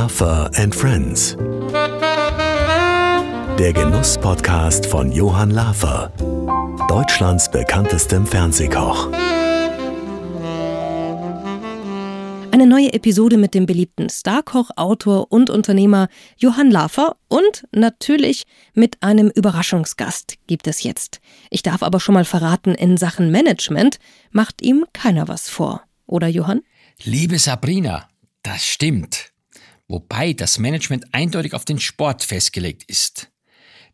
Lafer and Friends. Der Genuss-Podcast von Johann Lafer, Deutschlands bekanntestem Fernsehkoch. Eine neue Episode mit dem beliebten Starkoch, Autor und Unternehmer Johann Lafer und natürlich mit einem Überraschungsgast gibt es jetzt. Ich darf aber schon mal verraten, in Sachen Management macht ihm keiner was vor. Oder Johann? Liebe Sabrina, das stimmt. Wobei das Management eindeutig auf den Sport festgelegt ist.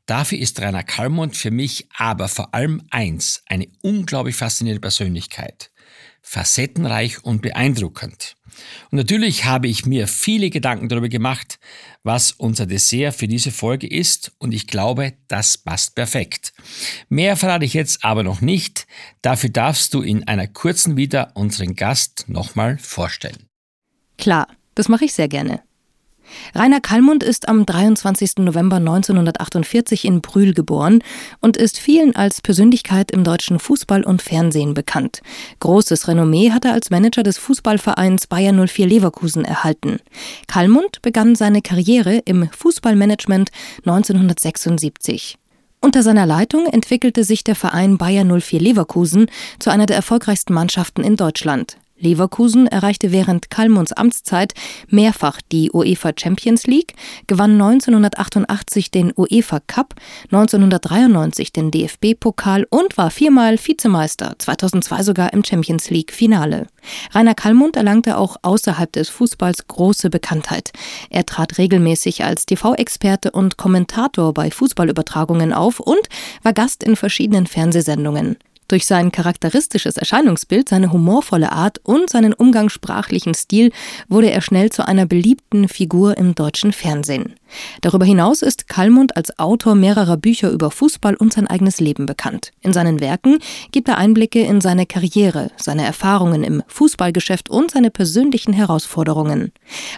Dafür ist Rainer Kallmund für mich aber vor allem eins, eine unglaublich faszinierende Persönlichkeit. Facettenreich und beeindruckend. Und natürlich habe ich mir viele Gedanken darüber gemacht, was unser Dessert für diese Folge ist und ich glaube, das passt perfekt. Mehr verrate ich jetzt aber noch nicht, dafür darfst du in einer kurzen wieder unseren Gast nochmal vorstellen. Klar, das mache ich sehr gerne. Rainer Kallmund ist am 23. November 1948 in Brühl geboren und ist vielen als Persönlichkeit im deutschen Fußball und Fernsehen bekannt. Großes Renommee hat er als Manager des Fußballvereins Bayer 04 Leverkusen erhalten. Kallmund begann seine Karriere im Fußballmanagement 1976. Unter seiner Leitung entwickelte sich der Verein Bayer 04 Leverkusen zu einer der erfolgreichsten Mannschaften in Deutschland. Leverkusen erreichte während Kalmunds Amtszeit mehrfach die UEFA Champions League, gewann 1988 den UEFA Cup, 1993 den DFB-Pokal und war viermal Vizemeister, 2002 sogar im Champions League-Finale. Rainer Kallmund erlangte auch außerhalb des Fußballs große Bekanntheit. Er trat regelmäßig als TV-Experte und Kommentator bei Fußballübertragungen auf und war Gast in verschiedenen Fernsehsendungen. Durch sein charakteristisches Erscheinungsbild, seine humorvolle Art und seinen umgangssprachlichen Stil wurde er schnell zu einer beliebten Figur im deutschen Fernsehen. Darüber hinaus ist Kallmund als Autor mehrerer Bücher über Fußball und sein eigenes Leben bekannt. In seinen Werken gibt er Einblicke in seine Karriere, seine Erfahrungen im Fußballgeschäft und seine persönlichen Herausforderungen.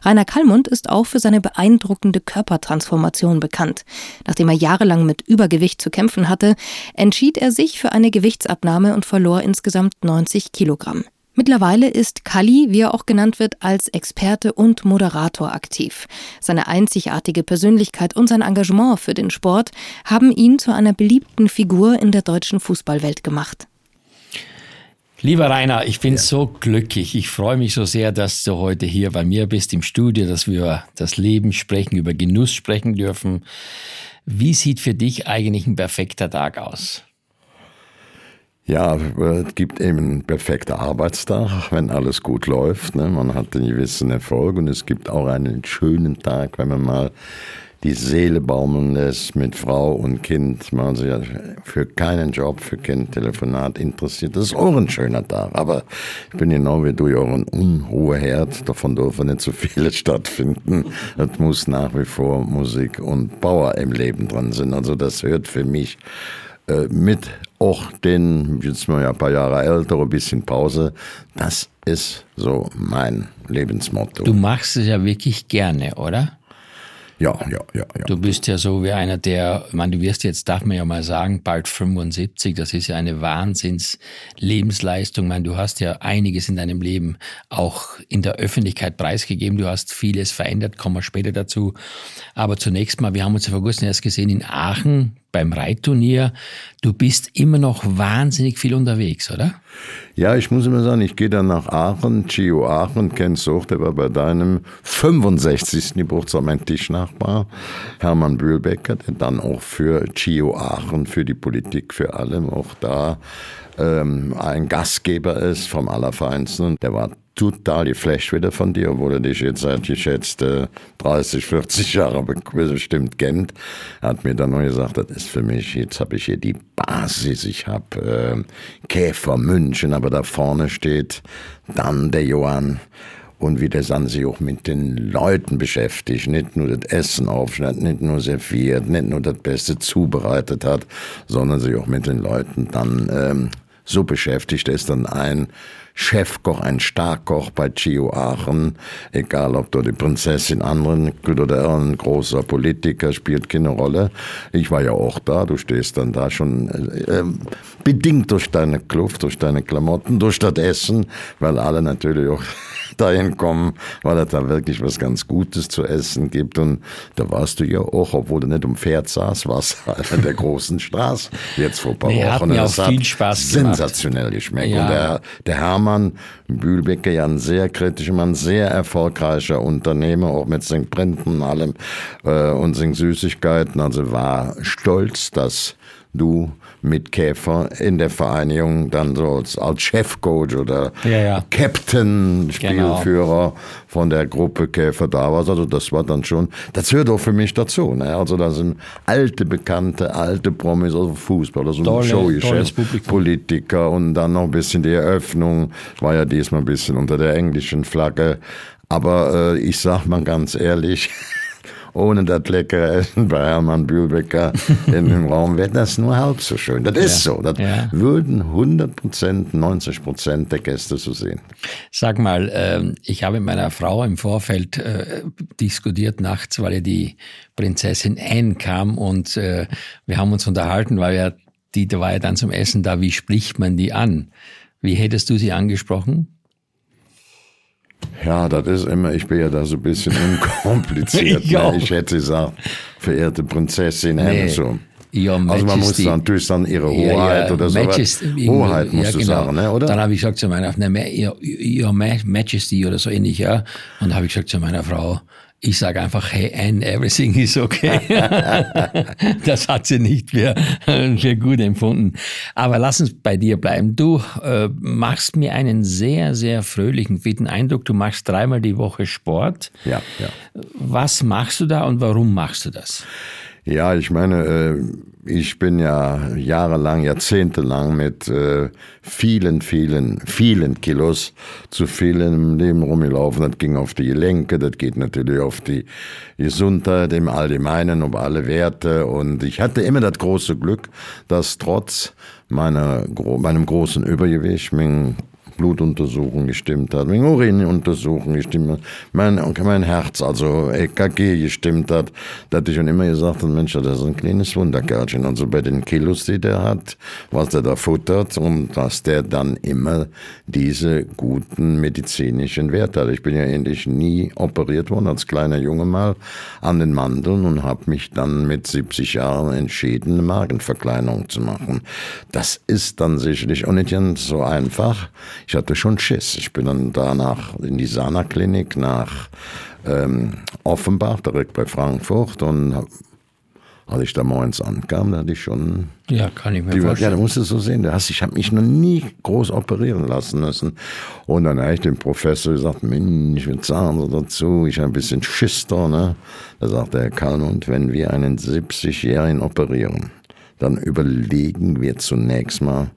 Rainer Kallmund ist auch für seine beeindruckende Körpertransformation bekannt. Nachdem er jahrelang mit Übergewicht zu kämpfen hatte, entschied er sich für eine Gewichtsabnahme und verlor insgesamt 90 Kilogramm. Mittlerweile ist Kali, wie er auch genannt wird, als Experte und Moderator aktiv. Seine einzigartige Persönlichkeit und sein Engagement für den Sport haben ihn zu einer beliebten Figur in der deutschen Fußballwelt gemacht. Lieber Rainer, ich bin ja. so glücklich. Ich freue mich so sehr, dass du heute hier bei mir bist im Studio, dass wir über das Leben sprechen, über Genuss sprechen dürfen. Wie sieht für dich eigentlich ein perfekter Tag aus? Ja, es gibt eben einen perfekten Arbeitstag, wenn alles gut läuft. Ne? Man hat einen gewissen Erfolg und es gibt auch einen schönen Tag, wenn man mal die Seele baumeln lässt mit Frau und Kind. Man sich für keinen Job, für kein Telefonat interessiert. Das ist auch ein schöner Tag. Aber ich bin genau wie du, auch ein unhoher Herd. Davon dürfen nicht so viele stattfinden. Es muss nach wie vor Musik und Power im Leben drin sein. Also das hört für mich äh, mit auch den, jetzt mal ja ein paar Jahre älter, ein bisschen Pause. Das ist so mein Lebensmotto. Du machst es ja wirklich gerne, oder? Ja, ja, ja, ja. Du bist ja so wie einer, der, meine, du wirst jetzt, darf man ja mal sagen, bald 75. Das ist ja eine Wahnsinns-Lebensleistung. Meine, du hast ja einiges in deinem Leben auch in der Öffentlichkeit preisgegeben. Du hast vieles verändert, kommen wir später dazu. Aber zunächst mal, wir haben uns ja vor kurzem erst gesehen in Aachen beim Reitturnier. Du bist immer noch wahnsinnig viel unterwegs, oder? Ja, ich muss immer sagen, ich gehe dann nach Aachen, Gio Aachen, kennst du auch, der war bei deinem 65. Geburtstag mein Tischnachbar, Hermann Bühlbecker, der dann auch für Gio Aachen, für die Politik, für allem auch da ähm, ein Gastgeber ist vom Allerfeinsten. Der war total geflasht wieder von dir, obwohl er dich jetzt seit geschätzt äh, 30, 40 Jahren bestimmt kennt. Er hat mir dann nur gesagt, das ist für mich, jetzt habe ich hier die Basis, ich habe äh, Käfer München, aber da vorne steht dann der Johann und wie der dann sich auch mit den Leuten beschäftigt, nicht nur das Essen aufschneidet, nicht nur serviert, nicht nur das Beste zubereitet hat, sondern sich auch mit den Leuten dann ähm, so beschäftigt ist dann ein Chefkoch, ein Starkkoch bei Gio Aachen, egal ob dort die Prinzessin anderen oder ein großer Politiker, spielt keine Rolle. Ich war ja auch da, du stehst dann da schon äh, bedingt durch deine Kluft, durch deine Klamotten, durch das Essen, weil alle natürlich auch dahin kommen, weil es da wirklich was ganz Gutes zu essen gibt. Und da warst du ja auch, obwohl du nicht um Pferd saß, warst an der großen Straße jetzt vor ein paar Nee, Wochen. hat mir das auch viel Spaß gemacht. sensationell geschmeckt. Ja. Und der, der Hermann Bühlbecker, ja ein sehr kritischer Mann, sehr erfolgreicher Unternehmer, auch mit seinen Printen und allem äh, und seinen Süßigkeiten. Also war stolz, dass du mit Käfer in der Vereinigung dann so als, als Chefcoach oder Ja, ja. Captain, Genau. Spielführer von der Gruppe Käfer da warst. Also das war dann schon, das gehört auch für mich dazu. Ne? Also da sind alte Bekannte, alte Promis, also Fußballer, so ein Tolle- Showgeschäft. Politiker und dann noch ein bisschen die Eröffnung, war ja diesmal ein bisschen unter der englischen Flagge. Aber äh, ich sag mal ganz ehrlich, ohne das leckere Essen bei Hermann Bühlbecker in dem Raum wäre das nur halb so schön. Das ist Ja. so. Das Ja. würden 100 Prozent, 90 Prozent der Gäste so sehen. Sag mal, ähm, ich habe mit meiner Frau im Vorfeld äh, diskutiert nachts, weil ja die Prinzessin Anne kam und äh, wir haben uns unterhalten, weil ja die da war ja dann zum Essen da. Wie spricht man die an? Wie hättest du sie angesprochen? Ja, das ist immer, ich bin ja da so ein bisschen unkompliziert. Ich ne? ich hätte gesagt, verehrte Prinzessin, nee. so. Your Also man muss Majesty. dann natürlich dann ihre Ja, Hoheit ja, oder so. Majest- irgendwie- Hoheit musst ja, du genau. sagen, ne? oder? Dann habe ich gesagt zu meiner Frau, ne, Your, Your Ma- Majesty oder so ähnlich, ja. Und habe ich gesagt zu meiner Frau, ich sage einfach, hey Anne, everything is okay. das hat sie nicht für, für gut empfunden. Aber lass uns bei dir bleiben. Du äh, machst mir einen sehr, sehr fröhlichen, fitten Eindruck. Du machst dreimal die Woche Sport. ja, ja. Was machst du da und warum machst du das? Ja, ich meine, äh, ich bin ja jahrelang, jahrzehntelang mit äh, vielen, vielen, vielen Kilos zu viel im Leben rumgelaufen. Das ging auf die Gelenke, das geht natürlich auf die Gesundheit im Allgemeinen, um alle Werte. Und ich hatte immer das große Glück, dass trotz meiner, meinem großen Übergewicht, mein Blutuntersuchung gestimmt hat, meine Urinuntersuchung gestimmt hat, mein, mein Herz, also EKG gestimmt hat, dass ich schon immer gesagt Mensch, das ist ein kleines Wunderkerlchen. Also bei den Kilos, die der hat, was der da futtert und dass der dann immer diese guten medizinischen Werte hat. Ich bin ja ähnlich nie operiert worden, als kleiner Junge mal an den Mandeln und habe mich dann mit 70 Jahren entschieden, eine Magenverkleinerung zu machen. Das ist dann sicherlich auch nicht so einfach. Ich hatte schon Schiss. Ich bin dann danach in die Sana-Klinik nach ähm, Offenbach, direkt bei Frankfurt und als ich da morgens ankam, da hatte ich schon Ja, kann ich mir die, ja, vorstellen. du musst es so sehen. Du hast, ich habe mich noch nie groß operieren lassen müssen. Und dann habe ich dem Professor gesagt, Mensch, ich will sagen so dazu, ich habe ein bisschen Schiss da. Ne? Da sagt der Herr Kalmund, wenn wir einen 70-Jährigen operieren, dann überlegen wir zunächst mal,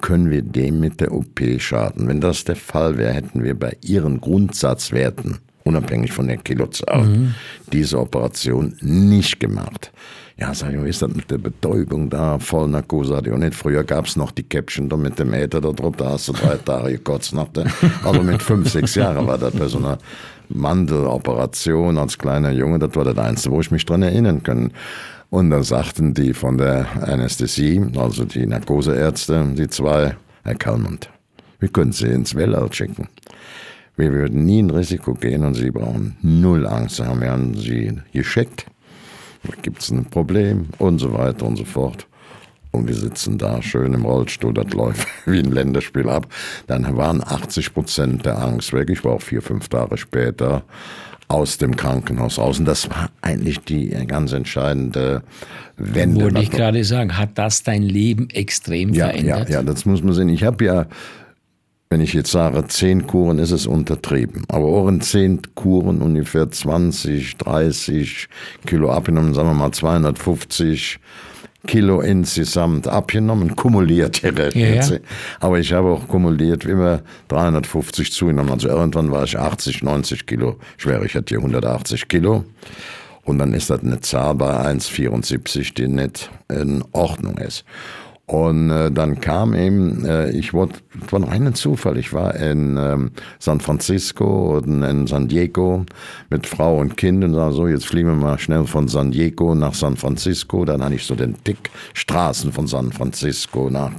können wir dem mit der OP schaden. Wenn das der Fall wäre, hätten wir bei Ihren Grundsatzwerten, unabhängig von der Kilozahl, diese Operation nicht gemacht. Ja, sag ich, wie ist das mit der Betäubung da? Vollnarkose hatte ich auch nicht. Früher gab's noch die Käppchen da mit dem Äther da da hast du drei Tage gekotzt also mit fünf, sechs Jahren war das bei so einer Mandeloperation als kleiner Junge, das war das Einzige, wo ich mich dran erinnern kann. Und dann sagten die von der Anästhesie, also die Narkoseärzte, die zwei, Herr Kalmund, wir können Sie ins Weltall schicken. Wir würden nie ein Risiko gehen und Sie brauchen null Angst. Wir haben Sie gescheckt, da gibt es ein Problem und so weiter und so fort. Und wir sitzen da schön im Rollstuhl, das läuft wie ein Länderspiel ab. Dann waren 80 Prozent der Angst weg. Ich war auch vier, fünf Tage später aus dem Krankenhaus raus. Und das war eigentlich die ganz entscheidende Wende. Wollte ich gerade sagen, hat das dein Leben extrem ja, verändert? Ja, ja, das muss man sehen. Ich habe ja, wenn ich jetzt sage, zehn Kuren, ist es untertrieben. Aber auch in zehn Kuren ungefähr 20, 30 Kilo abgenommen, sagen wir mal 250 Kilo insgesamt abgenommen, kumuliert gerechnet. Ja, ja. Aber ich habe auch kumuliert immer 350 zugenommen. Also irgendwann war ich 80, 90 Kilo schwer. Ich hatte hier 180 Kilo. Und dann ist das eine Zahl bei 1,74, die nicht in Ordnung ist. Und äh, dann kam eben, äh, ich wurde, es war noch einen Zufall, ich war in ähm, San Francisco und in San Diego mit Frau und Kind und sag so, jetzt fliegen wir mal schnell von San Diego nach San Francisco. Dann hatte ich so den Tick Straßen von San Francisco nach,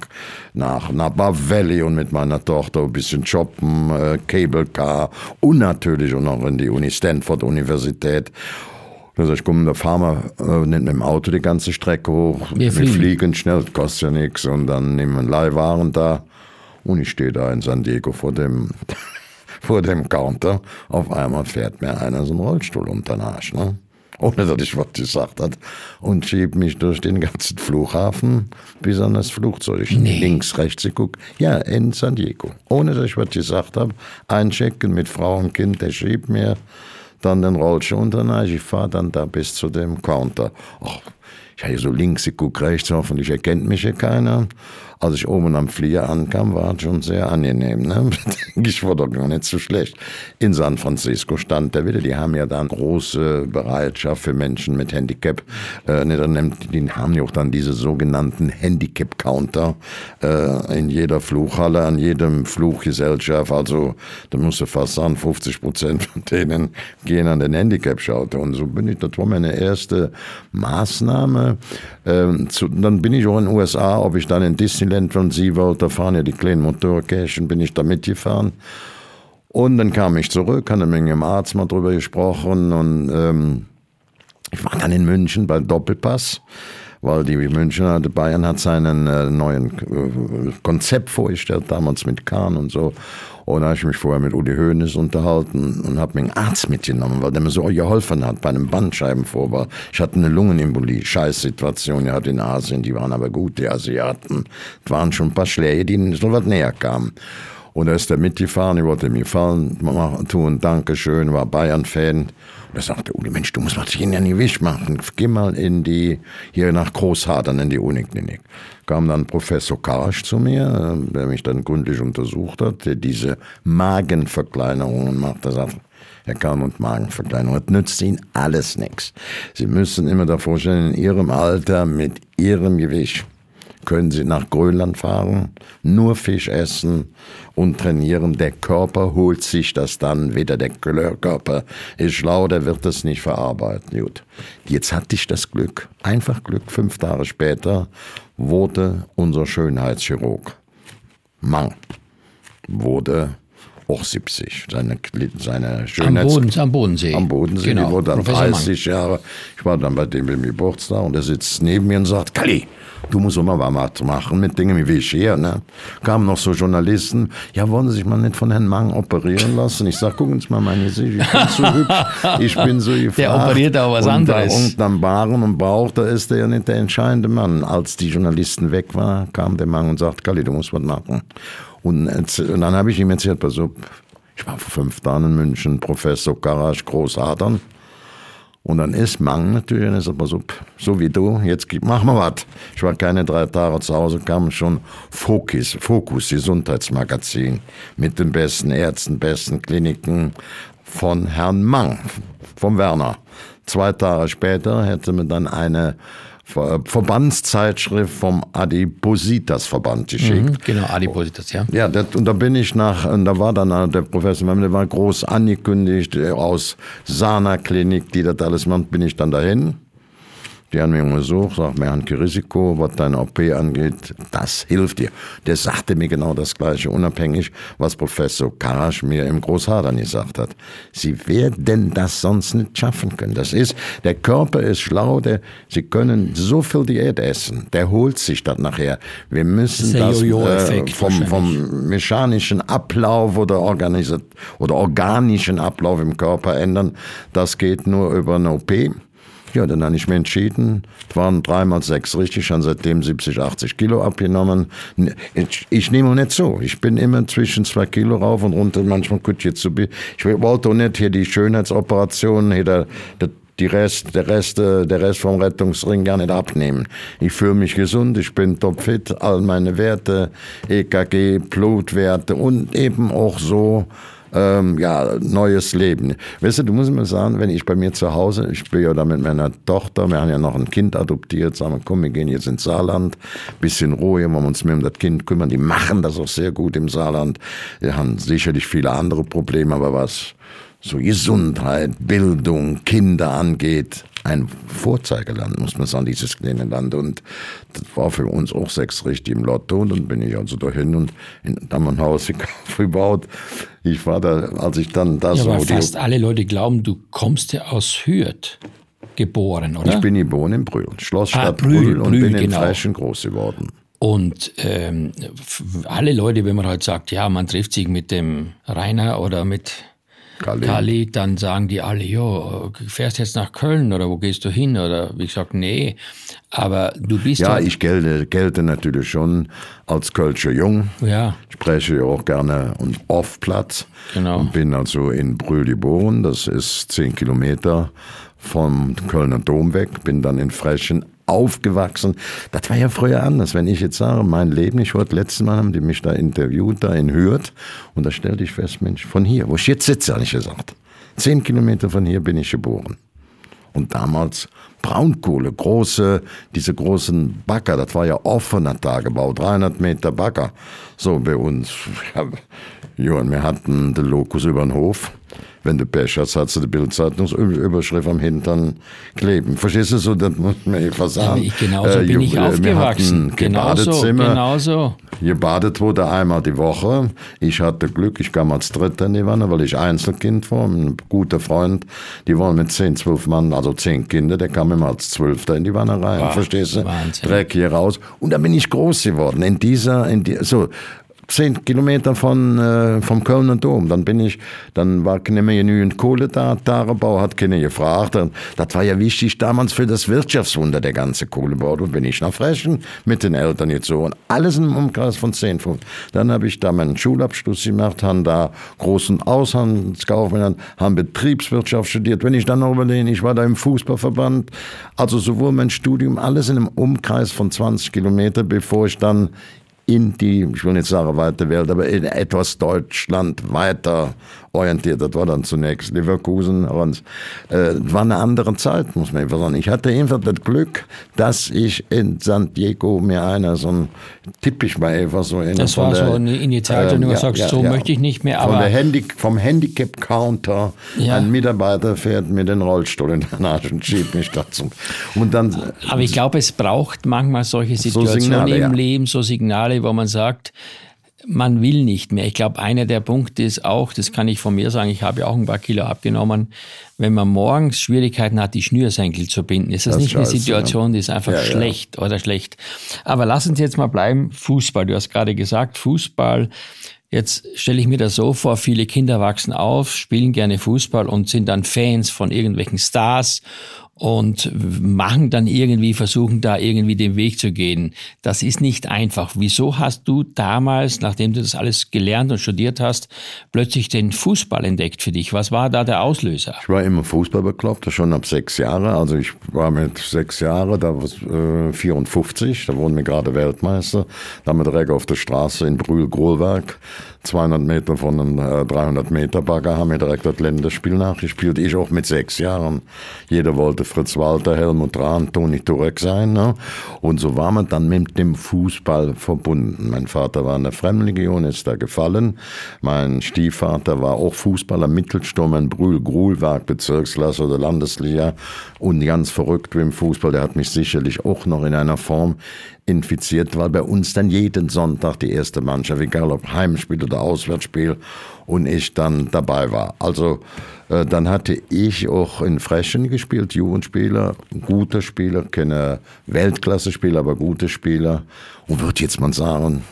nach Napa Valley und mit meiner Tochter ein bisschen shoppen, äh, Cable Car und natürlich auch noch in die Uni Stanford Universität. Also ich komme, fahren wir äh, nicht mit dem Auto die ganze Strecke hoch. Wir fliegen. fliegen. schnell, kostet ja nichts. Und dann nehmen wir Leihwaren da. Und ich stehe da in San Diego vor dem, vor dem Counter. Auf einmal fährt mir einer so einen Rollstuhl unter den Arsch. Ne? Ohne dass ich was gesagt hat. Und schiebt mich durch den ganzen Flughafen bis an das Flugzeug. Nee. Links, rechts, ich guck. Ja, in San Diego. Ohne dass ich was gesagt habe. Einchecken mit Frau und Kind, der schiebt mir dann den Rollstuhl den Arsch. Ich fahre dann da bis zu dem Counter. Ach, ich hatte so links, ich guck rechts, hoffentlich erkennt mich hier keiner. Als ich oben am Flieger ankam, war es schon sehr angenehm. Ne? Ich war doch gar nicht so schlecht. In San Francisco stand der wieder. Die haben ja dann große Bereitschaft für Menschen mit Handicap. Äh, ne, die haben ja auch dann diese sogenannten Handicap-Counter äh, in jeder Flughalle, an jedem Fluggesellschaft. Also da musst du fast sagen, 50 Prozent von denen gehen an den Handicap-Schalter. Und so bin ich, das war meine erste Maßnahme. Ähm, zu, dann bin ich auch in den USA, ob ich dann in Disneyland von SeaWorld, da fahren ja die kleinen Motorkästchen, bin ich da mitgefahren. Und dann kam ich zurück, hatte mit dem Arzt mal drüber gesprochen und ähm, ich war dann in München beim Doppelpass, weil die Münchner, Bayern hat seinen äh, neuen äh, Konzept vorgestellt, damals mit Kahn und so. Und da habe ich mich vorher mit Uli Hoeneß unterhalten und habe mir einen Arzt mitgenommen, weil der mir so geholfen hat bei einem Bandscheibenvorfall. Ich hatte eine Lungenembolie, Scheißsituation, ja, in Asien, die waren aber gut, die Asiaten. Es waren schon ein paar Schläge, die so was näher kamen. Und da ist er mitgefahren, ich wollte mir fallen, machen, tun, Dankeschön, war Bayern-Fan. Und da sagte Uli, Mensch, du musst was hier in die Wisch machen. Geh mal in die, hier nach Großhadern in die Uniklinik. Kam dann Professor Karasch zu mir, äh, der mich dann gründlich untersucht hat, der diese Magenverkleinerungen macht. Er sagt, Herr Kalmund, Magenverkleinerung, das nützt Ihnen alles nichts. Sie müssen immer davor stellen, in Ihrem Alter mit Ihrem Gewicht können Sie nach Grönland fahren, nur Fisch essen und trainieren. Der Körper holt sich das dann wieder. Der Körper ist schlau, der wird das nicht verarbeiten. Gut. Jetzt hatte ich das Glück, einfach Glück, fünf Tage später wurde unser Schönheitschirurg Mang, wurde auch 70. Seine, seine Am, Schönheits Boden, am Bodensee. am Bodensee. Genau. Die wurde dann Professor Mang. 30 Jahre. Ich war dann bei dem im Geburtstag und der sitzt neben mir und sagt, Kalli, du musst mal was machen mit Dingen wie ich hier. Ne? Kamen noch so Journalisten, ja, wollen Sie sich mal nicht von Herrn Mang operieren lassen? Ich sag, gucken Sie mal meine Gesicht, ich bin so hübsch, ich bin so gefragt. operiert auch was und anderes. Da unten am Baren und Bauch, da ist der ja nicht der entscheidende Mann. Als die Journalisten weg waren, kam der Mang und sagt, Kalli, du musst was machen. Und, und dann habe ich ihm erzählt, pass auf, ich war vor fünf Tagen in München, Professor Karasch, Großadern. Und dann ist Mang natürlich, und sagt, pass auf, so wie du, jetzt gib- mach mal was. Ich war keine drei Tage zu Hause, kam schon Focus, Focus Gesundheitsmagazin mit den besten Ärzten, besten Kliniken von Herrn Mang, vom Werner. Zwei Tage später hätte mir dann eine Verbandszeitschrift vom Adipositas-Verband geschickt. Mhm, genau, Adipositas, ja. Ja, das, und da bin ich nach, und da war dann der Professor, der war groß angekündigt, äh, aus Sana-Klinik, die das alles macht, bin ich dann dahin. Die haben mich untersucht, sagt mir, Risiko, was deine OP angeht, das hilft dir. Der sagte mir genau das Gleiche, unabhängig, was Professor Karasch mir im Großhadern gesagt hat. Sie werden das sonst nicht schaffen können. Das ist, der Körper ist schlau, der, sie können so viel Diät essen, der holt sich das nachher. Wir müssen Das äh, vom, vom mechanischen Ablauf oder, organisiert, oder organischen Ablauf im Körper ändern. Das geht nur über eine OP. Ja, dann habe ich mir entschieden, es waren dreimal sechs richtig, schon seitdem 70, 80 Kilo abgenommen. Ich, ich nehme auch nicht so. Ich bin immer zwischen zwei Kilo rauf und runter. Manchmal gut jetzt so. Ich wollte auch nicht hier die Schönheitsoperation, hier der, der die Rest, der, Rest, der Rest vom Rettungsring gar nicht abnehmen. Ich fühle mich gesund, ich bin topfit, all meine Werte, EKG, Blutwerte und eben auch so, ähm, ja, neues Leben. Weißt du, du musst mir sagen, wenn ich bei mir zu Hause, ich bin ja da mit meiner Tochter, wir haben ja noch ein Kind adoptiert, sagen wir, komm, wir gehen jetzt ins Saarland, bisschen Ruhe, wollen wir uns mehr um das Kind kümmern. Die machen das auch sehr gut im Saarland. Die haben sicherlich viele andere Probleme, aber was so Gesundheit, Bildung, Kinder angeht, ein Vorzeigeland, muss man sagen, dieses kleine Land. Und das war für uns auch sechs richtig im Lotto. Und dann bin ich also dahin und in Dammernhaus gebaut. Ich war da, als ich dann da ja, so. Aber fast alle Leute glauben, du kommst ja aus Hürth geboren, oder? Ich bin geboren in Brühl, Schlossstadt Ah, Brühl, Brühl, und bin in genau. Frechen groß geworden. Und ähm, alle Leute, wenn man halt sagt, ja, man trifft sich mit dem Rainer oder mit Kali. Kali, dann sagen die alle, jo, fährst jetzt nach Köln oder wo gehst du hin? Oder wie gesagt, nee. Aber du bist Ja, halt, ich gelte, gelte natürlich schon als Kölscher Jung. ja, spreche ja auch gerne und oft Platz. Genau. Und bin also in Brühl geboren, das ist zehn Kilometer vom Kölner Dom weg, bin dann in Frechen aufgewachsen. Das war ja früher anders. Wenn ich jetzt sage, mein Leben, ich wurde letztes Mal, haben die mich da interviewt, da in Hürth, und da stellte ich fest, Mensch, von hier, wo ich jetzt sitze, habe ich gesagt. Zehn Kilometer von hier bin ich geboren. Und damals Braunkohle, große, diese großen Bagger, das war ja offener Tagebau, 300 Meter Bagger. So bei uns, ja, Johann, wir hatten den Lokus über den Hof. Wenn du Pech hast, hast du die Bildzeitungsüberschrift am Hintern kleben. Verstehst du so, das muss man einfach sagen. ich, genauso Äh, bin ich wir aufgewachsen. hatten Genauso, Badezimmer. genauso. Gebadet wurde einmal die Woche. Ich hatte Glück, ich kam als Dritter in die Wanne, weil ich Einzelkind war. Ein guter Freund, die wollen mit zehn, zwölf Mann, also zehn Kinder, der kam immer als Zwölfter in die Wanne rein. Wow, verstehst du? Wahnsinn. Dreck hier raus. Und da bin ich groß geworden. In dieser, in die, so, zehn Kilometer von, äh, vom Kölner Dom. Dann bin ich, dann war nicht mehr genügend Kohle da. Tagebau hat keiner gefragt. Und Das war ja wichtig damals für das Wirtschaftswunder, der ganze Kohlebau. Und bin ich nach Frechen mit den Eltern jetzt so. Und alles im Umkreis von 10 Fuß. Dann habe ich da meinen Schulabschluss gemacht, haben da großen Auslandskaufmann, haben Betriebswirtschaft studiert. Wenn ich dann noch überlege, ich war da im Fußballverband. Also sowohl mein Studium, alles in einem Umkreis von 20 Kilometer, bevor ich dann in die, ich will nicht sagen weite Welt, aber in etwas Deutschland weiter orientiert. Das war dann zunächst Leverkusen und äh, war eine andere Zeit, muss man einfach sagen. Ich hatte einfach das Glück, dass ich in San Diego mir einer so ein typisch mal einfach so in Das war der, so eine Initiative, wo du sagst, so möchte ich nicht mehr, aber- der Handi vom Handicap-Counter, Ja. ein Mitarbeiter fährt mir den Rollstuhl in den Arsch und schiebt mich dazu. Und dann Aber ich glaube, es braucht manchmal solche Situationen Signale, im ja. Leben, so Signale, wo man sagt, man will nicht mehr. Ich glaube, einer der Punkte ist auch, das kann ich von mir sagen, ich habe ja auch ein paar Kilo abgenommen, wenn man morgens Schwierigkeiten hat, die Schnürsenkel zu binden, ist das, Das nicht eine Situation, die ist einfach Ja, ja. schlecht oder schlecht. Aber lass uns jetzt mal bleiben, Fußball. Du hast gerade gesagt, Fußball. Jetzt stelle ich mir das so vor, viele Kinder wachsen auf, spielen gerne Fußball und sind dann Fans von irgendwelchen Stars und machen dann irgendwie, versuchen da irgendwie den Weg zu gehen. Das ist nicht einfach. Wieso hast du damals, nachdem du das alles gelernt und studiert hast, plötzlich den Fußball entdeckt für dich? Was war da der Auslöser? Ich war immer Fußball bekloppt, schon ab sechs Jahre. Also ich war mit sechs Jahren, da war äh, 54, da wurden wir gerade Weltmeister. Da haben wir direkt auf der Straße in Brühl-Grolwerk, 200 Meter von einem äh, 300 Meter Bagger, haben wir direkt das Länderspiel nachgespielt. Ich auch mit sechs Jahren. Jeder wollte Fritz Walter, Helmut Rahn, Toni Turek sein. Ne? Und so war man dann mit dem Fußball verbunden. Mein Vater war in der Fremdenlegion, ist da gefallen. Mein Stiefvater war auch Fußballer, Mittelsturm in Brühl-Grulwerk, Bezirksklasse oder Landesliga. Und ganz verrückt wie im Fußball, der hat mich sicherlich auch noch in einer Form infiziert, weil bei uns dann jeden Sonntag die erste Mannschaft, egal ob Heimspiel oder Auswärtsspiel, und ich dann dabei war. Also äh, dann hatte ich auch in Frechen gespielt, Jugendspieler, gute Spieler, keine Weltklasse-Spieler, aber gute Spieler. Und würde jetzt mal sagen,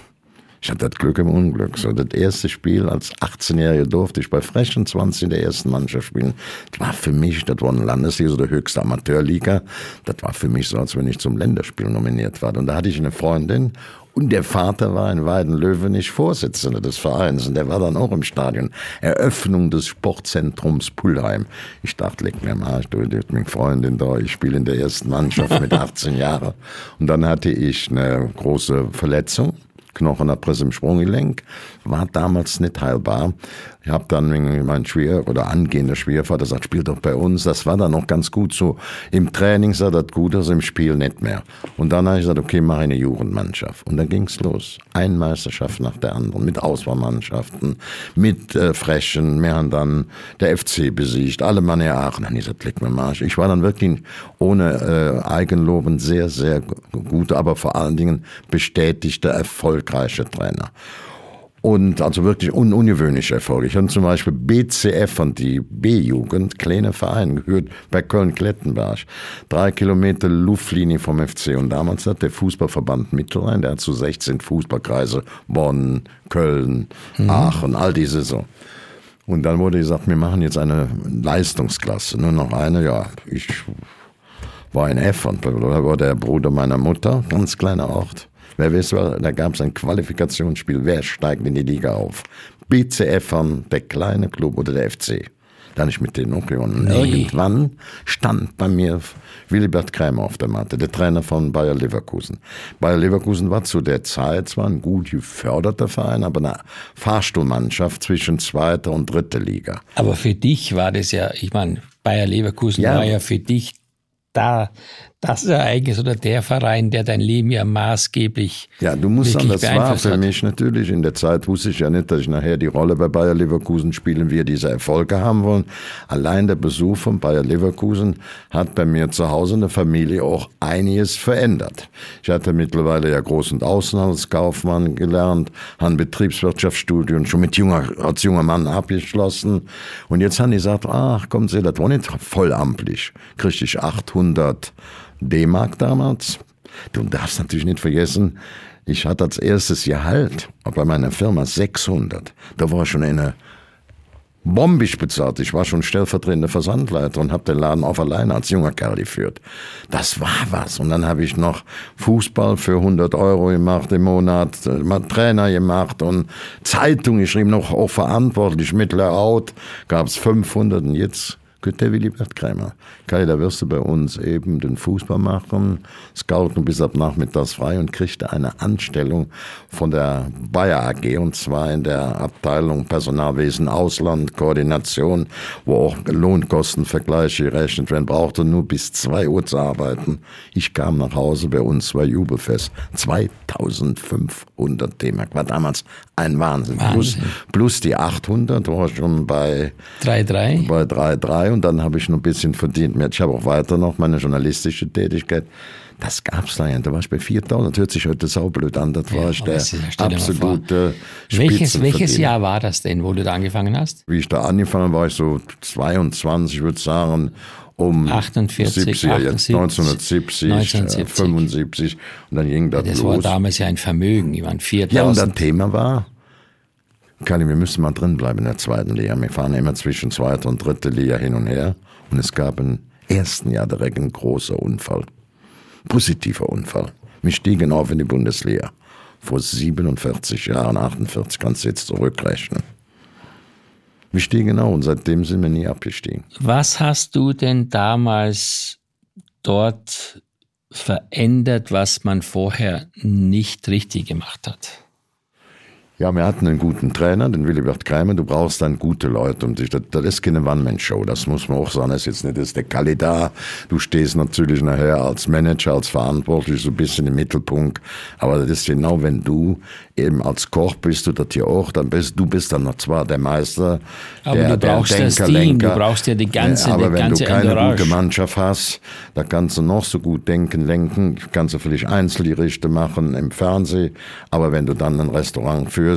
ich hatte das Glück im Unglück. So, das erste Spiel als 18-Jähriger durfte ich bei Frechen 20 in der ersten Mannschaft spielen. Das war für mich, das war eine Landesliga, so der höchste Amateurliga. Das war für mich so, als wenn ich zum Länderspiel nominiert war. Und da hatte ich eine Freundin und der Vater war in Weidenlöwenich Vorsitzender des Vereins und der war dann auch im Stadion. Eröffnung des Sportzentrums Pullheim. Ich dachte, leck mir am Arsch, du, du meine Freundin da, ich spiele in der ersten Mannschaft mit 18 Jahren. Und dann hatte ich eine große Verletzung Knochenabriss im Sprunggelenk, war damals nicht heilbar. Ich habe dann mein Schwier oder angehender Schwiegervater sagt, spiel doch bei uns. Das war dann noch ganz gut so. Im Training sah das gut aus, im Spiel nicht mehr. Und dann habe ich gesagt, okay, mache eine Jugendmannschaft. Und dann ging's los. Eine Meisterschaft nach der anderen, mit Auswahlmannschaften, mit äh, Frechen. Wir haben dann der FC besiegt, alle Mann Aachen. Dann gesagt, leck mir Marsch. Ich war dann wirklich ohne äh, Eigenloben sehr, sehr gut, aber vor allen Dingen bestätigter, erfolgreicher Trainer. Und also wirklich un ungewöhnliche Erfolge. Ich habe zum Beispiel BCF von die B-Jugend, kleiner Verein, gehört bei Köln-Klettenberg. Drei Kilometer Luftlinie vom FC. Und damals hat der Fußballverband Mittelrhein, der hat so 16 Fußballkreise, Bonn, Köln, mhm. Aachen, all diese so. Und dann wurde gesagt, wir machen jetzt eine Leistungsklasse. Nur noch eine, ja, ich war in Effern, da war der Bruder meiner Mutter, ganz kleiner Ort. Wer weiß, da gab es ein Qualifikationsspiel, wer steigt in die Liga auf? BCF von der kleine Club oder der FC. Da ich mit denen umgegangen. Nee. Irgendwann stand bei mir Willibert Krämer auf der Matte, der Trainer von Bayer Leverkusen. Bayer Leverkusen war zu der Zeit zwar ein gut geförderter Verein, aber eine Fahrstuhlmannschaft zwischen zweiter und dritter Liga. Aber für dich war das ja, ich meine, Bayer Leverkusen ja. war ja für dich da das Ereignis oder der Verein, der dein Leben ja maßgeblich. Ja, du musst sagen, das war für hat. mich natürlich. In der Zeit wusste ich ja nicht, dass ich nachher die Rolle bei Bayer Leverkusen spielen, wir diese Erfolge haben wollen. Allein der Besuch von Bayer Leverkusen hat bei mir zu Hause in der Familie auch einiges verändert. Ich hatte mittlerweile ja Groß- und Außenhandelskaufmann gelernt, ein Betriebswirtschaftsstudium schon mit junger, als junger Mann abgeschlossen. Und jetzt haben die gesagt, ach, kommen Sie, das war nicht vollamtlich. Kriegte ich 800 D-Mark damals. Du darfst natürlich nicht vergessen, ich hatte als erstes Gehalt bei meiner Firma 600. Da war schon eine bombisch bezahlt. Ich war schon stellvertretender Versandleiter und habe den Laden auf alleine als junger Kerl geführt. Das war was. Und dann habe ich noch Fußball für 100 Euro gemacht im Monat, äh, Trainer gemacht und Zeitung geschrieben, noch auch verantwortlich. Mittler out gab es 500 und jetzt der Willibert Krämer. Kai, da wirst du bei uns eben den Fußball machen, scouten bis ab nachmittags frei und kriegst eine Anstellung von der Bayer AG und zwar in der Abteilung Personalwesen Ausland, Koordination, wo auch Lohnkostenvergleiche gerechnet werden, brauchte nur bis zwei Uhr zu arbeiten. Ich kam nach Hause, bei uns war Jubelfest. 2500 D-Mark, war damals ein Wahnsinn. Wahnsinn. Plus, plus die 800 war schon bei 3,3. Bei 3,3 und dann habe ich noch ein bisschen verdient. Ich habe auch weiter noch meine journalistische Tätigkeit. Das gab's da ja. Da war ich bei 4000. Das hört sich heute saublöd an. Das war ich der absolute welches, welches Jahr war das denn, wo du da angefangen hast? Wie ich da angefangen habe, war ich so 22, ich würde sagen, um 48, 70, 78, 1970, 1970, 75 und dann ging das, das los. Das war damals ja ein Vermögen, die waren 4000. Ja, und das Thema war, Kali, wir müssen mal drin bleiben in der zweiten Liga. Wir fahren immer zwischen zweiter und dritter Liga hin und her. Und es gab im ersten Jahr direkt ein großer Unfall. Positiver Unfall. Wir stiegen auf in die Bundesliga. Vor 47 Jahren, 48, kannst du jetzt zurückrechnen. Wir stiegen auf und seitdem sind wir nie abgestiegen. Was hast du denn damals dort verändert, was man vorher nicht richtig gemacht hat? Ja, wir hatten einen guten Trainer, den Willibert Kreimer. Du brauchst dann gute Leute um dich. Das, das ist keine One-Man-Show, das muss man auch sagen. Das ist jetzt nicht das ist der Kalli da. Du stehst natürlich nachher als Manager, als Verantwortlich so ein bisschen im Mittelpunkt. Aber das ist genau, wenn du eben als Koch bist du das hier auch, dann bist du bist dann noch zwar der Meister, aber der, du brauchst der das Team, du brauchst ja die ganze, aber die wenn ganze du keine Entourage. gute Mannschaft hast, da kannst du noch so gut denken, lenken, kannst du vielleicht Einzelgerichte machen im Fernsehen, aber wenn du dann ein Restaurant führst,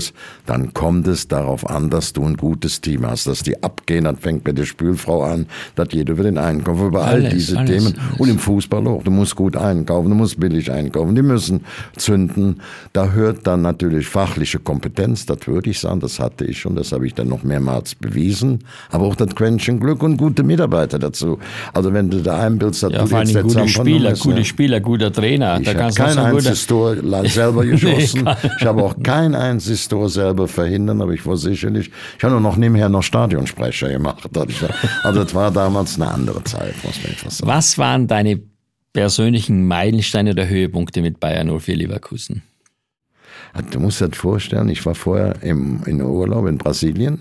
dann kommt es darauf an, dass du ein gutes Team hast, dass die abgehen, dann fängt bei der Spülfrau an, dass jeder für den Einkauf, über all Alles, diese alles, Themen alles. und im Fußball auch. Du musst gut einkaufen, du musst billig einkaufen, die müssen zünden. Da hört dann natürlich fachliche Kompetenz, das würde ich sagen, das hatte ich schon, das habe ich dann noch mehrmals bewiesen, aber auch das Quäntchen Glück und gute Mitarbeiter dazu. Also wenn du da einbildest, dass Ja, du vor jetzt der gute Spieler, gute ja. Spieler, guter Trainer. Ich da habe kannst kein einziges Tor selber geschossen. ich habe auch kein einziges Tor selber verhindern, aber ich war sicherlich, ich habe noch nebenher noch Stadionsprecher gemacht. Also das war damals eine andere Zeit, muss man einfach sagen. Was waren deine persönlichen Meilensteine oder Höhepunkte mit Bayern 04 Leverkusen? Du musst dir das vorstellen, ich war vorher im, in Urlaub in Brasilien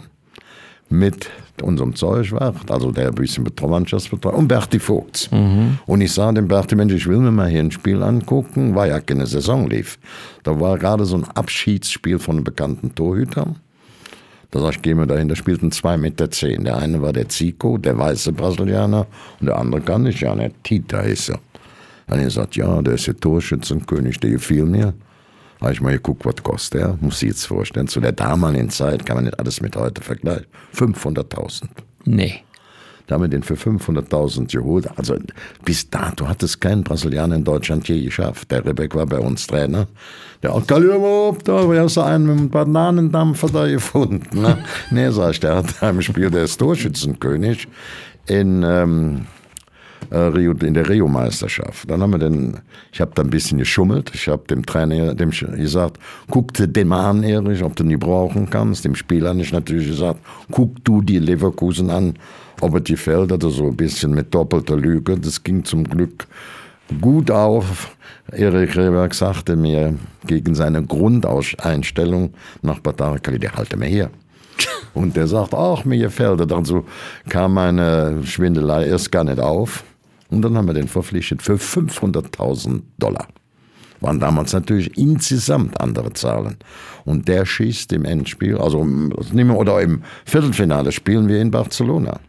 mit unserem Zeugwart, also der ein bisschen Mannschaftsbetreuer, und Berti Vogts. Mhm. Und ich sah dem Berti, Mensch, ich will mir mal hier ein Spiel angucken, weil ja keine Saison lief. Da war gerade so ein Abschiedsspiel von einem bekannten Torhüter. Da sag ich, geh mir dahin, da spielten zwei Meter zehn. Der eine war der Zico, der weiße Brasilianer, und der andere kann ich ja nicht, Tita hieß er. Dann hat er gesagt, ja, der ist der Torschützenkönig, der gefiel mir. Habe ich mal geguckt, was kostet der, muss ich jetzt vorstellen. Zu der damaligen Zeit kann man nicht alles mit heute vergleichen. 500.000. Nee. Da haben wir den für 500.000 geholt. Also bis dato hat es kein Brasilianer in Deutschland je geschafft. Der Rebeck war bei uns Trainer. Der hat überhaupt, da war so einen mit einem Bananendampfer da gefunden. Ne? nee, sag ich, der hat einem Spiel, der ist Torschützenkönig in... Ähm, äh, in der Rio-Meisterschaft. Dann haben wir den, ich habe da ein bisschen geschummelt. Ich habe dem Trainer dem gesagt, guck dir den mal an, Erich, ob du ihn brauchen kannst. Dem Spieler habe ich natürlich gesagt, guck du die Leverkusen an, ob er die fällt oder so ein bisschen mit doppelter Lüge. Das ging zum Glück gut auf. Erik Rehberg sagte mir gegen seine Grundeinstellung nach Batakali, der halte mir her. Und der sagt, ach, mir gefällt er. Dann so kam meine Schwindelei erst gar nicht auf. Und dann haben wir den verpflichtet für 500.000 Dollar. Waren damals natürlich insgesamt andere Zahlen. Und der schießt im Endspiel, also oder im Viertelfinale spielen wir in Barcelona.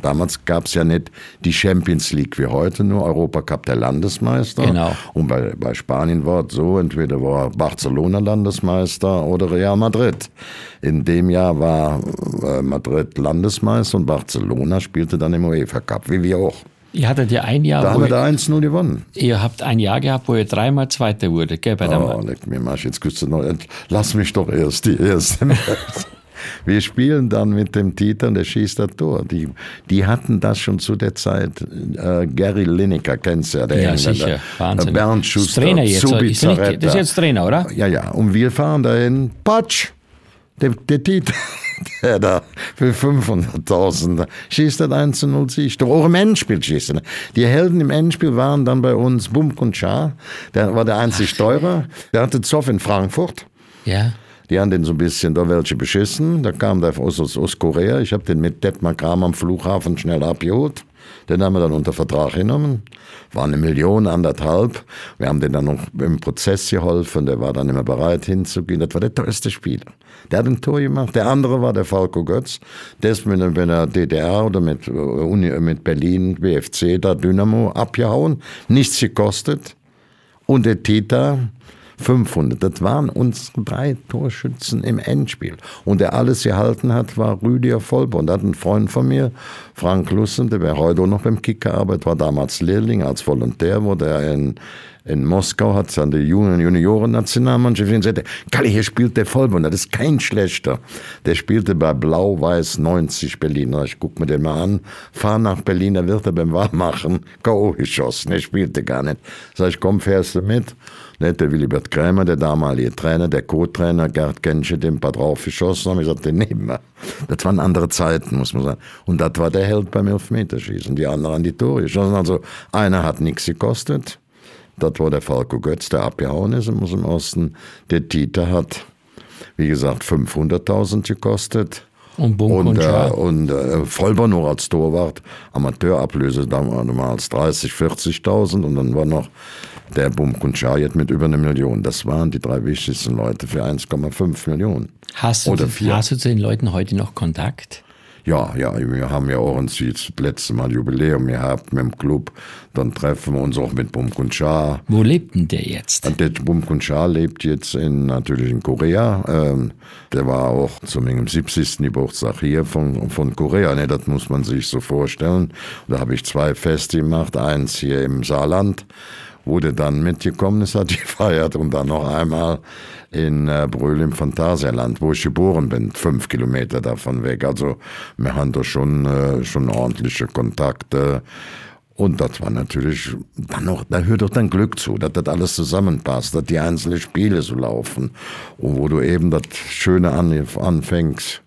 Damals gab es ja nicht die Champions League wie heute, nur Europacup der Landesmeister. Genau. Und bei, bei Spanien war es so, entweder war Barcelona Landesmeister oder Real Madrid. In dem Jahr war äh, Madrid Landesmeister und Barcelona spielte dann im UEFA Cup, wie wir auch. Ihr hattet ja ein Jahr. Da haben wir da 1-0 gewonnen. Ihr habt ein Jahr gehabt, wo ihr dreimal Zweiter wurde, gell? Bei oh, leck mir Marsch, jetzt küsst du noch. Lass mich doch erst die erste. wir spielen dann mit dem Titer und der schießt das Tor. Die, die hatten das schon zu der Zeit. Äh, Gary Lineker, kennst du ja, der Ja, sicher. Wahnsinn. Äh, Bernd Schuster, Trainer jetzt. Ist nicht, das ist jetzt Trainer, oder? Ja, ja. Und wir fahren dahin. Patsch! Der, der Titer der da für 500.000 schießt das 1 zu 0 Sieg. Doch auch im Endspiel schießt er. Die Helden im Endspiel waren dann bei uns Bump und Schar. Der war der einzig Teurer. Der hatte Zoff in Frankfurt. Ja. Die haben den so ein bisschen da welche beschissen. Da kam der aus, aus, aus Korea. Ich habe den mit Detmar Kram am Flughafen schnell abgeholt. Den haben wir dann unter Vertrag genommen. War eine Million, anderthalb. Wir haben den dann noch im Prozess geholfen. Der war dann immer bereit hinzugehen. Das war der teuerste Spieler. Der hat ein Tor gemacht. Der andere war der Falco Götz. Der ist mit, mit der DDR oder mit, Uni, mit Berlin, BFC, da Dynamo abgehauen. Nichts gekostet. Und der Tita, 500. Das waren unsere drei Torschützen im Endspiel. Und der alles gehalten hat, war Rüdiger Vollborn. Da hat ein Freund von mir, Frank Lussen, der wäre heute noch beim Kicker arbeitet, war damals Lehrling als Volontär, wurde er in, in Moskau, hat an der Junioren-Nationalmannschaft gesagt, Kalli, hier spielt der Vollborn, das ist kein schlechter. Der spielte bei Blau-Weiß 90 Berlin. Ich guck mir den mal an, fahr nach Berlin, da wird er beim Wahrmachen K.O. geschossen. Er spielte gar nicht. Sag ich, komm, fährst du mit? Nicht der Willibert Krämer, der damalige Trainer, der Co-Trainer Gerd Gensche, den ein paar draufgeschossen haben. Ich sagte, den nehmen wir. Das waren andere Zeiten, muss man sagen. Und das war der Held beim Elfmeterschießen. Die anderen an die Tore geschossen. Also einer hat nichts gekostet. Das war der Falco Götz, der abgehauen ist im Osten. Der Tita hat, wie gesagt, 500.000 gekostet. Und Bunk und, und, äh, und äh, Vollber nur als Torwart, Amateurablöse damals 30, 40.000 und dann war noch der und jetzt mit über eine Million. Das waren die drei wichtigsten Leute für 1,5 Millionen. Hast du, Oder vier. hast du zu den Leuten heute noch Kontakt? Ja, ja, wir haben ja auch uns jetzt das letzte Mal Jubiläum gehabt mit dem Club. Dann treffen wir uns auch mit Bumk und Cha. Wo lebt denn der jetzt? Der Bumk und Cha lebt jetzt in, natürlich in Korea. Ähm, der war auch zu meinem 70. Geburtstag hier von, von Korea. Ne, das muss man sich so vorstellen. Da habe ich zwei Feste gemacht. Eins hier im Saarland wurde dann mitgekommen ist, hat gefeiert und dann noch einmal in äh, Brühl im Phantasialand, wo ich geboren bin, fünf Kilometer davon weg. Also wir haben da schon, äh, schon ordentliche Kontakte. Und das war natürlich dann noch, da hört doch dann Glück zu, dass das alles zusammenpasst, dass die einzelnen Spiele so laufen. Und wo du eben das Schöne an, anfängst,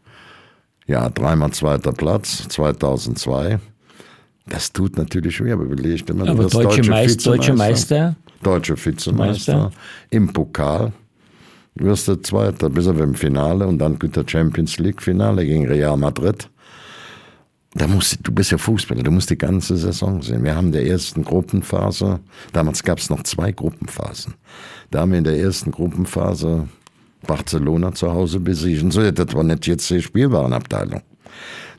ja, dreimal zweiter Platz, 2002. Das tut natürlich weh, aber überlegt immer, Aber das deutsche, Meister, deutsche Vizemeister. Meister? Deutsche Vizemeister Meister. im Pokal. wirst du Zweiter, bis auf im Finale und dann gibt der Champions League Finale gegen Real Madrid. Da musst, du bist ja Fußballer, du musst die ganze Saison sehen. Wir haben in der ersten Gruppenphase, damals gab es noch zwei Gruppenphasen. Da haben wir in der ersten Gruppenphase Barcelona zu Hause besiegen. So, das war nicht jetzt die Spielwarenabteilung.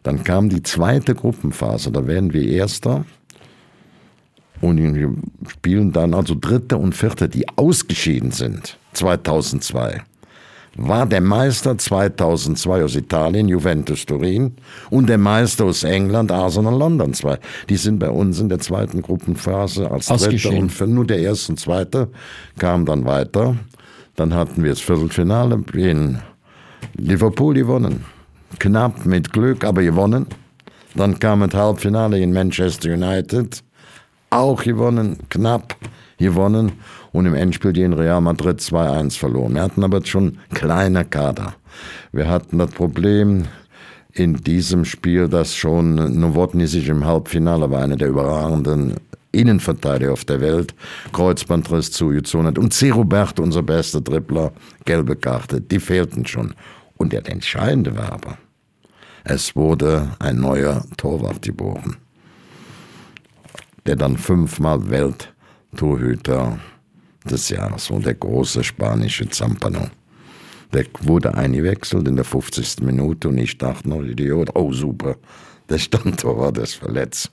Dann kam die zweite Gruppenphase, da werden wir Erster. Und wir spielen dann also Dritte und Vierte, die ausgeschieden sind. 2002 war der Meister 2002 aus Italien, Juventus Turin, und der Meister aus England, Arsenal London 2. Die sind bei uns in der zweiten Gruppenphase als Dritter und für nur der erste und zweite kam dann weiter. Dann hatten wir das Viertelfinale in Liverpool gewonnen. Knapp mit Glück, aber gewonnen. Dann kam das Halbfinale in Manchester United. Auch gewonnen, knapp gewonnen und im Endspiel gegen Real Madrid 2-1 verloren. Wir hatten aber schon kleiner Kader. Wir hatten das Problem in diesem Spiel, dass schon Nowotny sich im Halbfinale war, einer der überragenden Innenverteidiger auf der Welt, Kreuzbandriss zugezogen hat. Und C. Robert, unser bester Dribbler, gelbe Karte, die fehlten schon. Und der Entscheidende war aber, es wurde ein neuer Torwart geboren, der dann fünfmal Welttorhüter des Jahres war, der große spanische Zampano. Der wurde eingewechselt in der 50. Minute und ich dachte noch, Idiot, oh super, der Standtorwart ist verletzt.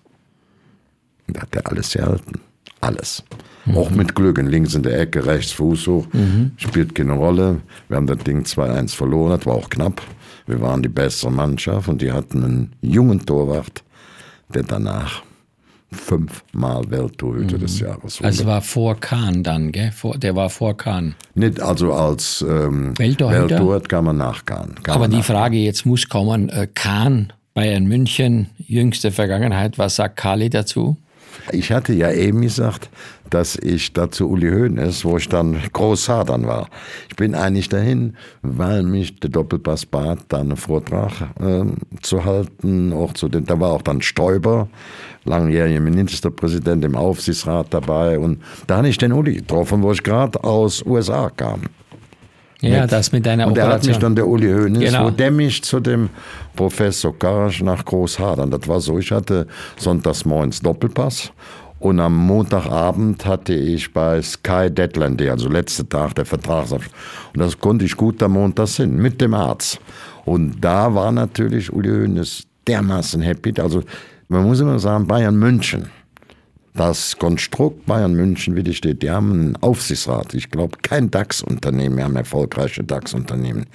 Und da hat er alles gehalten. Alles. Mhm. Auch mit Glück. Links in der Ecke, rechts Fuß hoch. Mhm. Spielt keine Rolle. Wir haben das Ding 2-1 verloren. Das war auch knapp. Wir waren die bessere Mannschaft und die hatten einen jungen Torwart, der danach fünfmal Welttorhüter mhm. des Jahres. Wurde. Also war vor Kahn dann, gell? Vor, der war vor Kahn. Nicht, also als ähm, Welttorhüter kam man nach Kahn. Kam Aber die nach Frage jetzt muss kommen, äh, Kahn, Bayern München, jüngste Vergangenheit, was sagt Kali dazu? Ich hatte ja eben gesagt, dass ich dazu Uli Hoeneß, wo ich dann Großhadern war. Ich bin eigentlich dahin, weil mich der Doppelpass bat, da einen Vortrag äh, zu halten. Auch zu den, da war auch dann Stoiber, langjähriger Ministerpräsident im Aufsichtsrat dabei. Und da hatte ich den Uli getroffen, wo ich gerade aus USA kam. Ja, mit, das mit deiner und Operation. Und der hat mich dann der Uli Hoeneß, genau. wo der mich zu dem Professor Karasch nach Großhadern, das war so, ich hatte sonntags morgens Doppelpass und am Montagabend hatte ich bei Sky Deadline Day, also letzter Tag der Vertragsabschluss. Und das konnte ich gut am Montag hin, mit dem Arzt. Und da war natürlich Uli Hoeneß dermaßen happy. Also man muss immer sagen, Bayern München das Konstrukt Bayern München, wie die steht, die haben einen Aufsichtsrat. Ich glaube, kein DAX-Unternehmen, wir haben erfolgreiche DAX-Unternehmen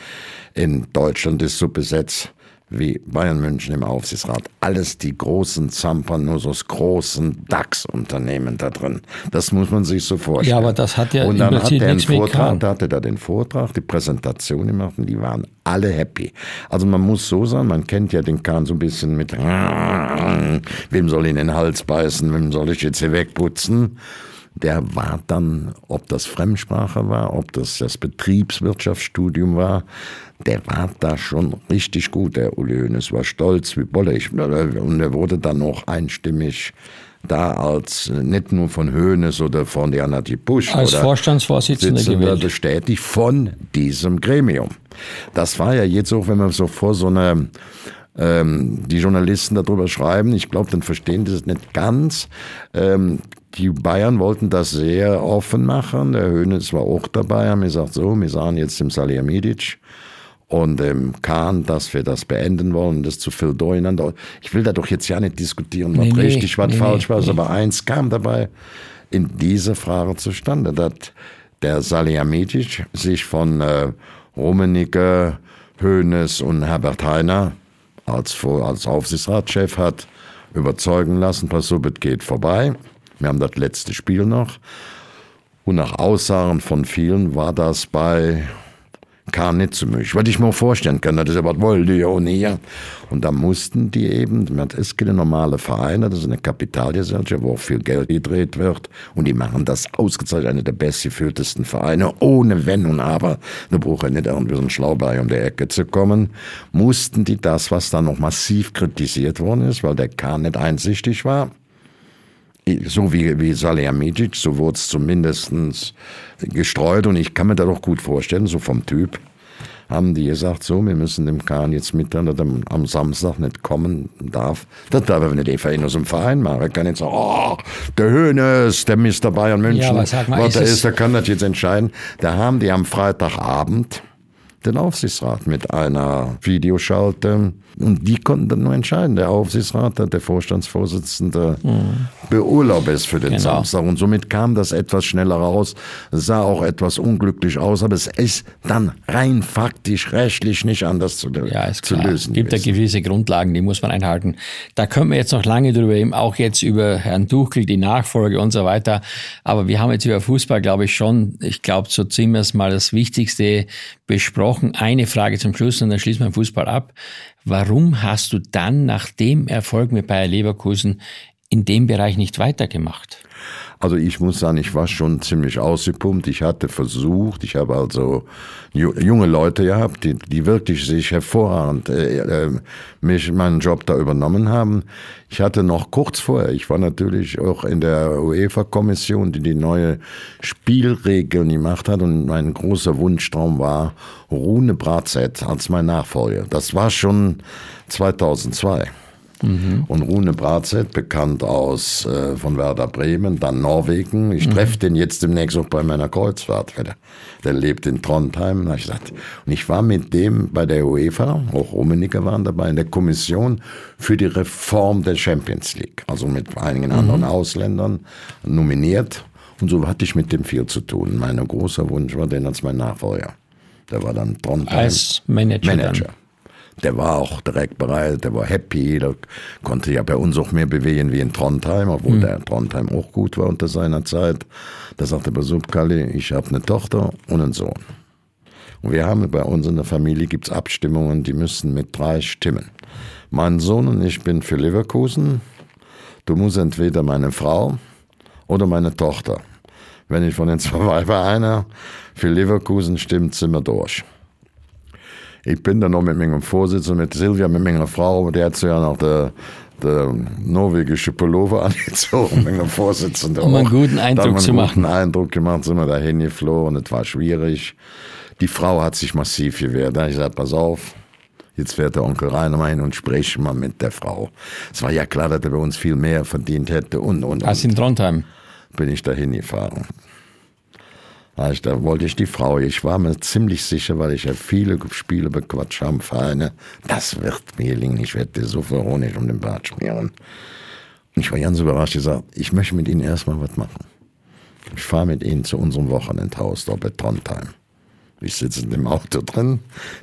in Deutschland ist so besetzt wie Bayern München im Aufsichtsrat. Alles die großen so großen DAX-Unternehmen da drin. Das muss man sich so vorstellen. Ja, aber das hat ja Und dann hat er einen Vortrag, da hatte er den Vortrag, die Präsentation gemacht und die waren alle happy. Also man muss so sagen, man kennt ja den Kahn so ein bisschen mit, wem soll ihn in den Hals beißen, wem soll ich jetzt hier wegputzen? Der war dann, ob das Fremdsprache war, ob das das Betriebswirtschaftsstudium war, der war da schon richtig gut, der Uli Hoeneß war stolz wie Bolle. Ich, und er wurde dann auch einstimmig da als nicht nur von Hoeneß oder von Diana Busch als Vorstandsvorsitzender gewählt. bestätigt von diesem Gremium. Das war ja jetzt auch, wenn man so vor so einer ähm, die Journalisten darüber schreiben, ich glaube, dann verstehen die das nicht ganz. Ähm, die Bayern wollten das sehr offen machen. Der Hönes war auch dabei, haben gesagt, so, wir sagen jetzt dem Salihamidzic und dem Kahn, dass wir das beenden wollen, das zu viel durcheinander. Ich will da doch jetzt ja nicht diskutieren, was nee, richtig, was nee, falsch war, nee. aber eins kam dabei in dieser Frage zustande, dass der Salihamidzic sich von äh, Rummenigge, Hönes und Herbert Heiner als, als Aufsichtsratschef hat überzeugen lassen, pass es geht vorbei. Wir haben das letzte Spiel noch. Und nach Aussagen von vielen war das bei Kahn nicht zu möglich. Was ich mir vorstellen kann, das ist aber wollte ja auch nicht. Und da mussten die eben, das ist keine normale Vereine, das ist eine Kapitalgesellschaft, wo auch viel Geld gedreht wird. Und die machen das ausgezeichnet, eine der bestgeführtesten Vereine, ohne Wenn und Aber. Da braucht er nicht irgendwie so ein Schlauberg um die Ecke zu kommen. Mussten die das, was da noch massiv kritisiert worden ist, weil der Kahn nicht einsichtig war, so wie, wie Salihamidzic, so wurde es zumindest gestreut und ich kann mir da doch gut vorstellen, so vom Typ, haben die gesagt, so, wir müssen dem Kahn jetzt mitteilen, dass er am Samstag nicht kommen darf. Das darf er nicht einfach in unserem Verein machen. Er kann nicht sagen, oh, der Hönes, der Mr. Bayern München, ja, was er ist, der kann das jetzt entscheiden. Da haben die am Freitagabend den Aufsichtsrat mit einer Videoschalte. Und die konnten dann nur entscheiden. Der Aufsichtsrat, der Vorstandsvorsitzende, mhm. beurlaubt es für den genau. Samstag. Und somit kam das etwas schneller raus. Es sah auch etwas unglücklich aus, aber es ist dann rein faktisch, rechtlich nicht anders zu, ja, ist zu klar. lösen. Es gibt ja gewisse Grundlagen, die muss man einhalten. Da können wir jetzt noch lange drüber reden, auch jetzt über Herrn Duchel, die Nachfolge und so weiter. Aber wir haben jetzt über Fußball, glaube ich, schon, ich glaube, so ziemlich mal das Wichtigste besprochen. Eine Frage zum Schluss und dann schließen wir den Fußball ab. Warum hast du dann nach dem Erfolg mit Bayer Leverkusen in dem Bereich nicht weitergemacht? Also ich muss sagen, ich war schon ziemlich ausgepumpt. Ich hatte versucht, ich habe also junge Leute gehabt, die, die wirklich sich hervorragend äh, äh, mich meinen Job da übernommen haben. Ich hatte noch kurz vorher, ich war natürlich auch in der UEFA-Kommission, die die neue Spielregeln gemacht hat und mein großer Wunschtraum war Rune Bratzett als mein Nachfolger. Das war schon 2002. Mhm. Und Rune Bratzett, bekannt aus äh, von Werder Bremen, dann Norwegen. Ich mhm. treffe den jetzt demnächst auch bei meiner Kreuzfahrt. Der, der lebt in Trondheim. Und ich, und ich war mit dem bei der UEFA, auch Rummenigge waren dabei, in der Kommission für die Reform der Champions League. Also mit einigen mhm. anderen Ausländern nominiert. Und so hatte ich mit dem viel zu tun. Mein großer Wunsch war den als mein Nachfolger. Der war dann Trondheim. Als Manager. Manager. Der war auch direkt bereit, der war happy, der konnte ja bei uns auch mehr bewegen wie in Trondheim, obwohl mhm. der Trondheim auch gut war unter seiner Zeit. Da sagte Kalli, ich habe eine Tochter und einen Sohn. Und wir haben bei uns in der Familie gibt's Abstimmungen, die müssen mit drei stimmen. Mein Sohn und ich bin für Leverkusen. Du musst entweder meine Frau oder meine Tochter. Wenn ich von den zwei Weibern einer für Leverkusen stimmt, sind wir durch. Ich bin dann noch mit meinem Vorsitzenden, mit Silvia, mit meiner Frau, der hat so ja noch der, der norwegische Pullover angezogen, mit dem Vorsitzenden. Um einen guten Eindruck einen zu machen. guten Eindruck gemacht, sind wir da hingeflogen und es war schwierig. Die Frau hat sich massiv gewehrt. Da habe ich gesagt, pass auf, Jetzt fährt der Onkel Rainer mal hin und spricht mal mit der Frau. Es war ja klar, dass er bei uns viel mehr verdient hätte und, und, und. Als in Trondheim? Bin ich da hingefahren. Da wollte ich die Frau. Ich war mir ziemlich sicher, weil ich ja viele Spiele bequatscht habe, Vereine. Das wird mir gelingen. Ich werde dir so veronisch um den Bart schmieren. Und ich war ganz überrascht. Ich sagte, ich möchte mit Ihnen erstmal was machen. Ich fahre mit Ihnen zu unserem Wochenendhaus dort bei Trondheim. Ich sitze in dem Auto drin,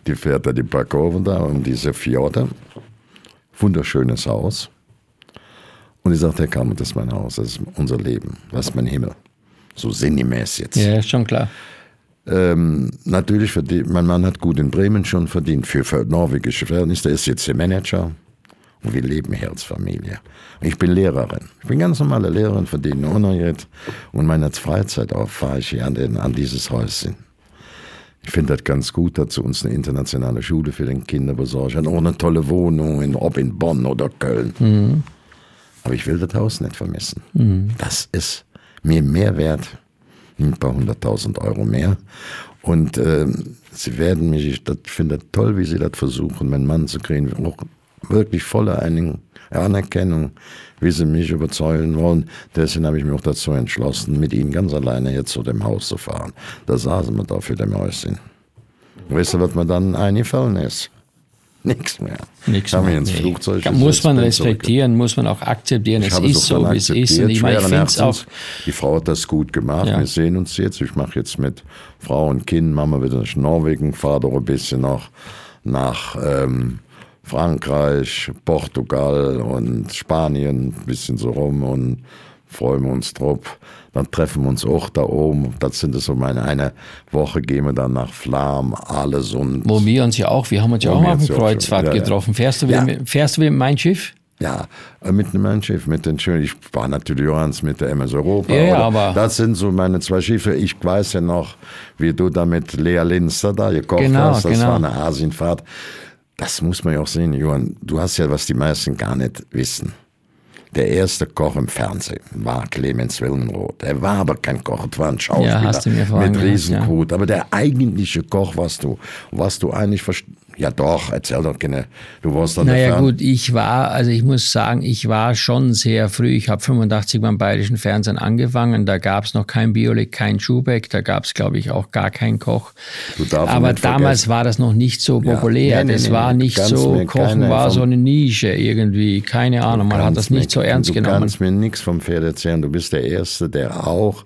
die fährt da die Parkoven da und diese Fjorde. Wunderschönes Haus. Und ich sagte, Herr Kammer, das ist mein Haus, das ist unser Leben, das ist mein Himmel. So sinngemäß jetzt. Ja, schon klar. Ähm, natürlich verdient, mein Mann hat gut in Bremen schon verdient, für, für norwegische Verhältnisse. Der ist jetzt der Manager und wir leben hier als Familie. Ich bin Lehrerin. Ich bin ganz normale Lehrerin, verdiene Unterricht und meine Freizeit auch fahre ich hier an, den, an dieses Häuschen. Ich finde das ganz gut, dass sie uns eine internationale Schule für den Kinder besorgen. Auch eine tolle Wohnung, in, ob in Bonn oder Köln. Mhm. Aber ich will das Haus nicht vermissen. Mhm. Das ist mir mehr wert, ein paar hunderttausend Euro mehr. Und äh, sie werden mich, ich finde das toll, wie sie das versuchen, meinen Mann zu kriegen, auch wirklich voller Anerkennung, wie sie mich überzeugen wollen. Deswegen habe ich mich auch dazu entschlossen, mit ihnen ganz alleine jetzt zu dem Haus zu fahren. Da saßen wir da für dem Häuschen. Weißt du, was mir dann eingefallen ist? Nichts mehr. Nichts mehr. Ins Flugzeug muss man respektieren, zurück. muss man auch akzeptieren. Ich es ist so, wie es ist. Und ich meine, ich finde auch. Die Frau hat das gut gemacht. Ja. Wir sehen uns jetzt. Ich mache jetzt mit Frau und Kind, wir wieder nach Norwegen, fahre doch ein bisschen noch nach ähm, Frankreich, Portugal und Spanien, ein bisschen so rum und freuen wir uns drauf. Dann treffen wir uns auch da oben. Das sind so meine eine Woche gehen wir dann nach Flam, alles und. Wo wir uns ja auch, wir haben uns ja auch mal auf dem Kreuzfahrt ja, getroffen. Fährst du, ja. wieder, fährst du mit meinem Schiff? Ja, äh, mit meinem Schiff, mit den schönen, ich war natürlich Johanns mit der MS Europa. Ja, ja, aber das sind so meine zwei Schiffe. Ich weiß ja noch, wie du da mit Lea Linster da gekocht genau, hast. Das genau. war eine Asienfahrt. Das muss man ja auch sehen, Johann. Du hast ja, was die meisten gar nicht wissen der erste Koch im Fernsehen war Clemens Wilmenroth. Er war aber kein Koch, es war ein Schauspieler Ja, mit gesagt, Riesenkrut. Aber der eigentliche Koch warst du, was du eigentlich verst- Ja doch, erzähl doch gerne. Du warst dann Naja gut, ich war, also ich muss sagen, ich war schon sehr früh. Ich habe 85 beim Bayerischen Fernsehen angefangen. Da gab es noch kein Biolik, kein Schubeck. Da gab es, glaube ich, auch gar keinen Koch. Du darfst Aber damals vergessen. war das noch nicht so Ja. populär. Nee, nee, das nee, war nicht so, Kochen war so eine Nische irgendwie. Keine Ahnung, man hat das nicht so mir- ernst du genommen. kannst mir nichts vom Pferd erzählen. Du bist der Erste, der auch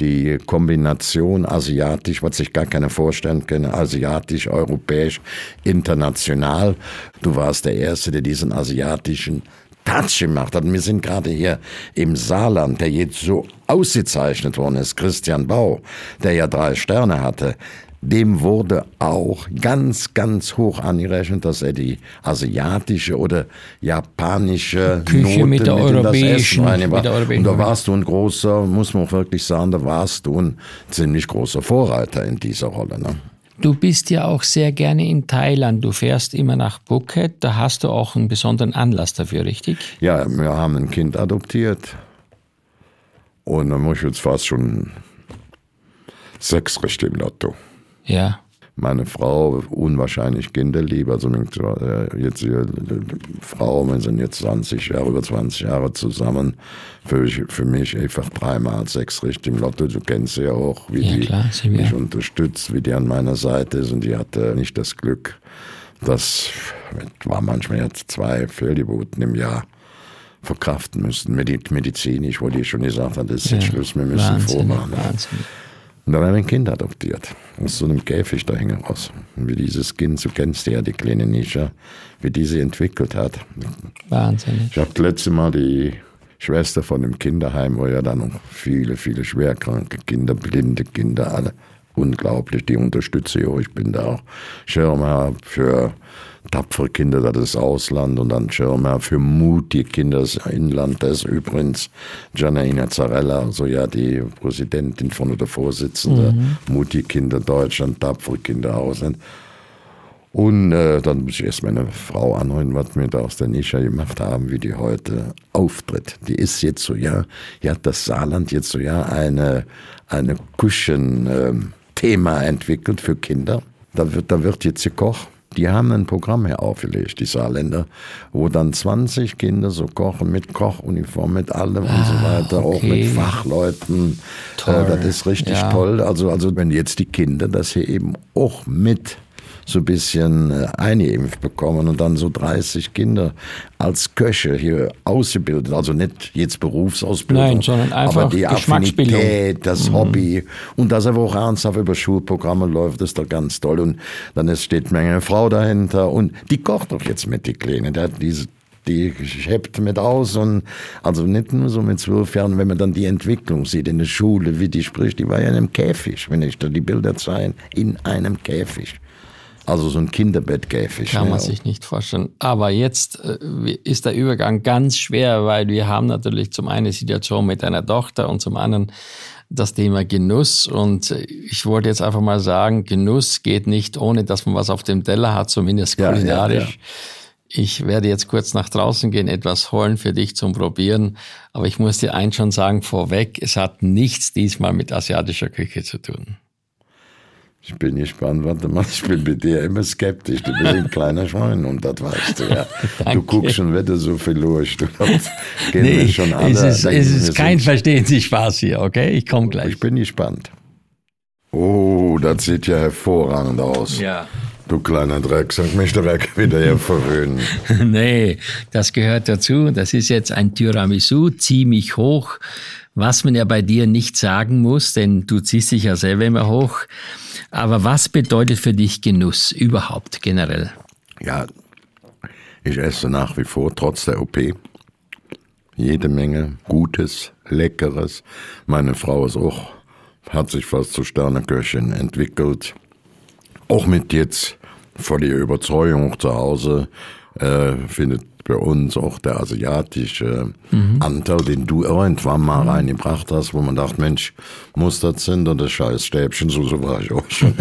die Kombination asiatisch, was sich gar keiner vorstellen kann, asiatisch, europäisch, international. Du warst der Erste, der diesen asiatischen Touch gemacht hat. Wir sind gerade hier im Saarland, der jetzt so ausgezeichnet worden ist, Christian Bau, der ja drei Sterne hatte. Dem wurde auch ganz, ganz hoch angerechnet, dass er die asiatische oder japanische Küche Note mit der das europäischen- mit der europäischen Und da warst du ein großer, muss man auch wirklich sagen, da warst du ein ziemlich großer Vorreiter in dieser Rolle. Ne? Du bist ja auch sehr gerne in Thailand. Du fährst immer nach Phuket. Da hast du auch einen besonderen Anlass dafür, richtig? Ja, wir haben ein Kind adoptiert. Und dann muss ich jetzt fast schon sechs richtig im Lotto. Ja. Meine Frau, unwahrscheinlich kinderlieb, also äh, jetzt ihre Frau, wir sind jetzt 20 Jahre, über 20 Jahre zusammen. Für, für mich einfach dreimal sechs richtig im Lotto. Du kennst sie ja auch, wie Ja, die klar, mich unterstützt, wie die an meiner Seite ist. Und die hatte nicht das Glück, das war manchmal jetzt zwei Fehlgeburten im Jahr verkraften müssen, Medi medizinisch, wo die schon gesagt hat, das ist jetzt Schluss, wir müssen Wahnsinn, vormachen. Wahnsinn. Und dann haben wir ein Kind adoptiert. Aus so einem Käfig da hängen raus. Und wie dieses Kind, du kennst ja die kleine Nisha, wie die sie entwickelt hat. Wahnsinnig. Ich habe das letzte Mal die Schwester von dem Kinderheim, wo ja dann noch viele, viele schwerkranke Kinder, blinde Kinder, alle unglaublich, die unterstütze ich auch. Ich bin da auch Schirmherr für tapfere Kinder, das ist Ausland und dann Schirmherr für mutige Kinder, das Inland, das ist übrigens Gianna Zarella, also ja die Präsidentin von oder Vorsitzende, mutige Kinder Deutschland, tapfere Ausland. Ausland. Und äh, dann muss ich erst meine Frau anhören, was wir da aus der Nische gemacht haben, wie die heute auftritt. Die ist jetzt so, ja, die hat das Saarland jetzt so, ja, eine, eine Küchen-Thema entwickelt für Kinder. Da wird, da wird jetzt gekocht. Die haben ein Programm hier aufgelegt, die Saarländer, wo dann 20 Kinder so kochen mit Kochuniform, mit allem und so weiter, auch okay. mit Fachleuten. Toll. Äh, das ist richtig Ja. toll. Also, also wenn jetzt die Kinder das hier eben auch mit so ein bisschen äh, eingeimpft bekommen und dann so 30 Kinder als Köche hier ausgebildet, also nicht jetzt Berufsausbildung, Nein, sondern einfach aber die. Affinität, das Hobby. Und dass er auch ernsthaft über Schulprogramme läuft, ist doch ganz toll. Und dann ist, steht eine Frau dahinter. Und die kocht doch jetzt mit die Kleine, der hat diese die schleppt mit aus. Und also nicht nur so mit zwölf Jahren, wenn man dann die Entwicklung sieht in der Schule, wie die spricht, die war ja in einem Käfig, wenn ich da die Bilder zeige, in einem Käfig. Also so ein Kinderbettkäfig. Kann ne? man sich nicht vorstellen. Aber jetzt äh, ist der Übergang ganz schwer, weil wir haben natürlich zum einen die Situation mit einer Tochter und zum anderen das Thema Genuss. Und äh, ich wollte jetzt einfach mal sagen, Genuss geht nicht ohne, dass man was auf dem Teller hat, zumindest Ja, ja, kulinarisch. ja. Ich werde jetzt kurz nach draußen gehen, etwas holen für dich zum Probieren. Aber ich muss dir eins schon sagen, vorweg, es hat nichts diesmal mit asiatischer Küche zu tun. Ich bin gespannt, warte mal, ich bin bei dir immer skeptisch. Du bist ein kleiner Schwein und das weißt du ja. Du guckst schon wieder so viel durch. Du kennen wir schon alle. es ist, es ist kein Verstehen Sie Spaß hier, okay? Ich komme gleich. Ich bin gespannt. Oh, das sieht ja hervorragend aus. Ja. Du kleiner Drecksack, mich direkt wieder hier verwöhnen. nee, das gehört dazu. Das ist jetzt ein Tiramisu, ziemlich hoch, was man ja bei dir nicht sagen muss, denn du ziehst dich ja selber immer hoch. Aber was bedeutet für dich Genuss überhaupt generell? Ja, ich esse nach wie vor, trotz der OP, jede Menge Gutes, Leckeres. Meine Frau ist auch, hat sich fast zur Sterneköchin entwickelt. Auch mit jetzt vor der Überzeugung zu Hause, äh, findet bei uns auch der asiatische Anteil, den du irgendwann mal reingebracht hast, wo man dachte, Mensch, muss das sein oder scheiß Stäbchen, so, so war ich auch schon.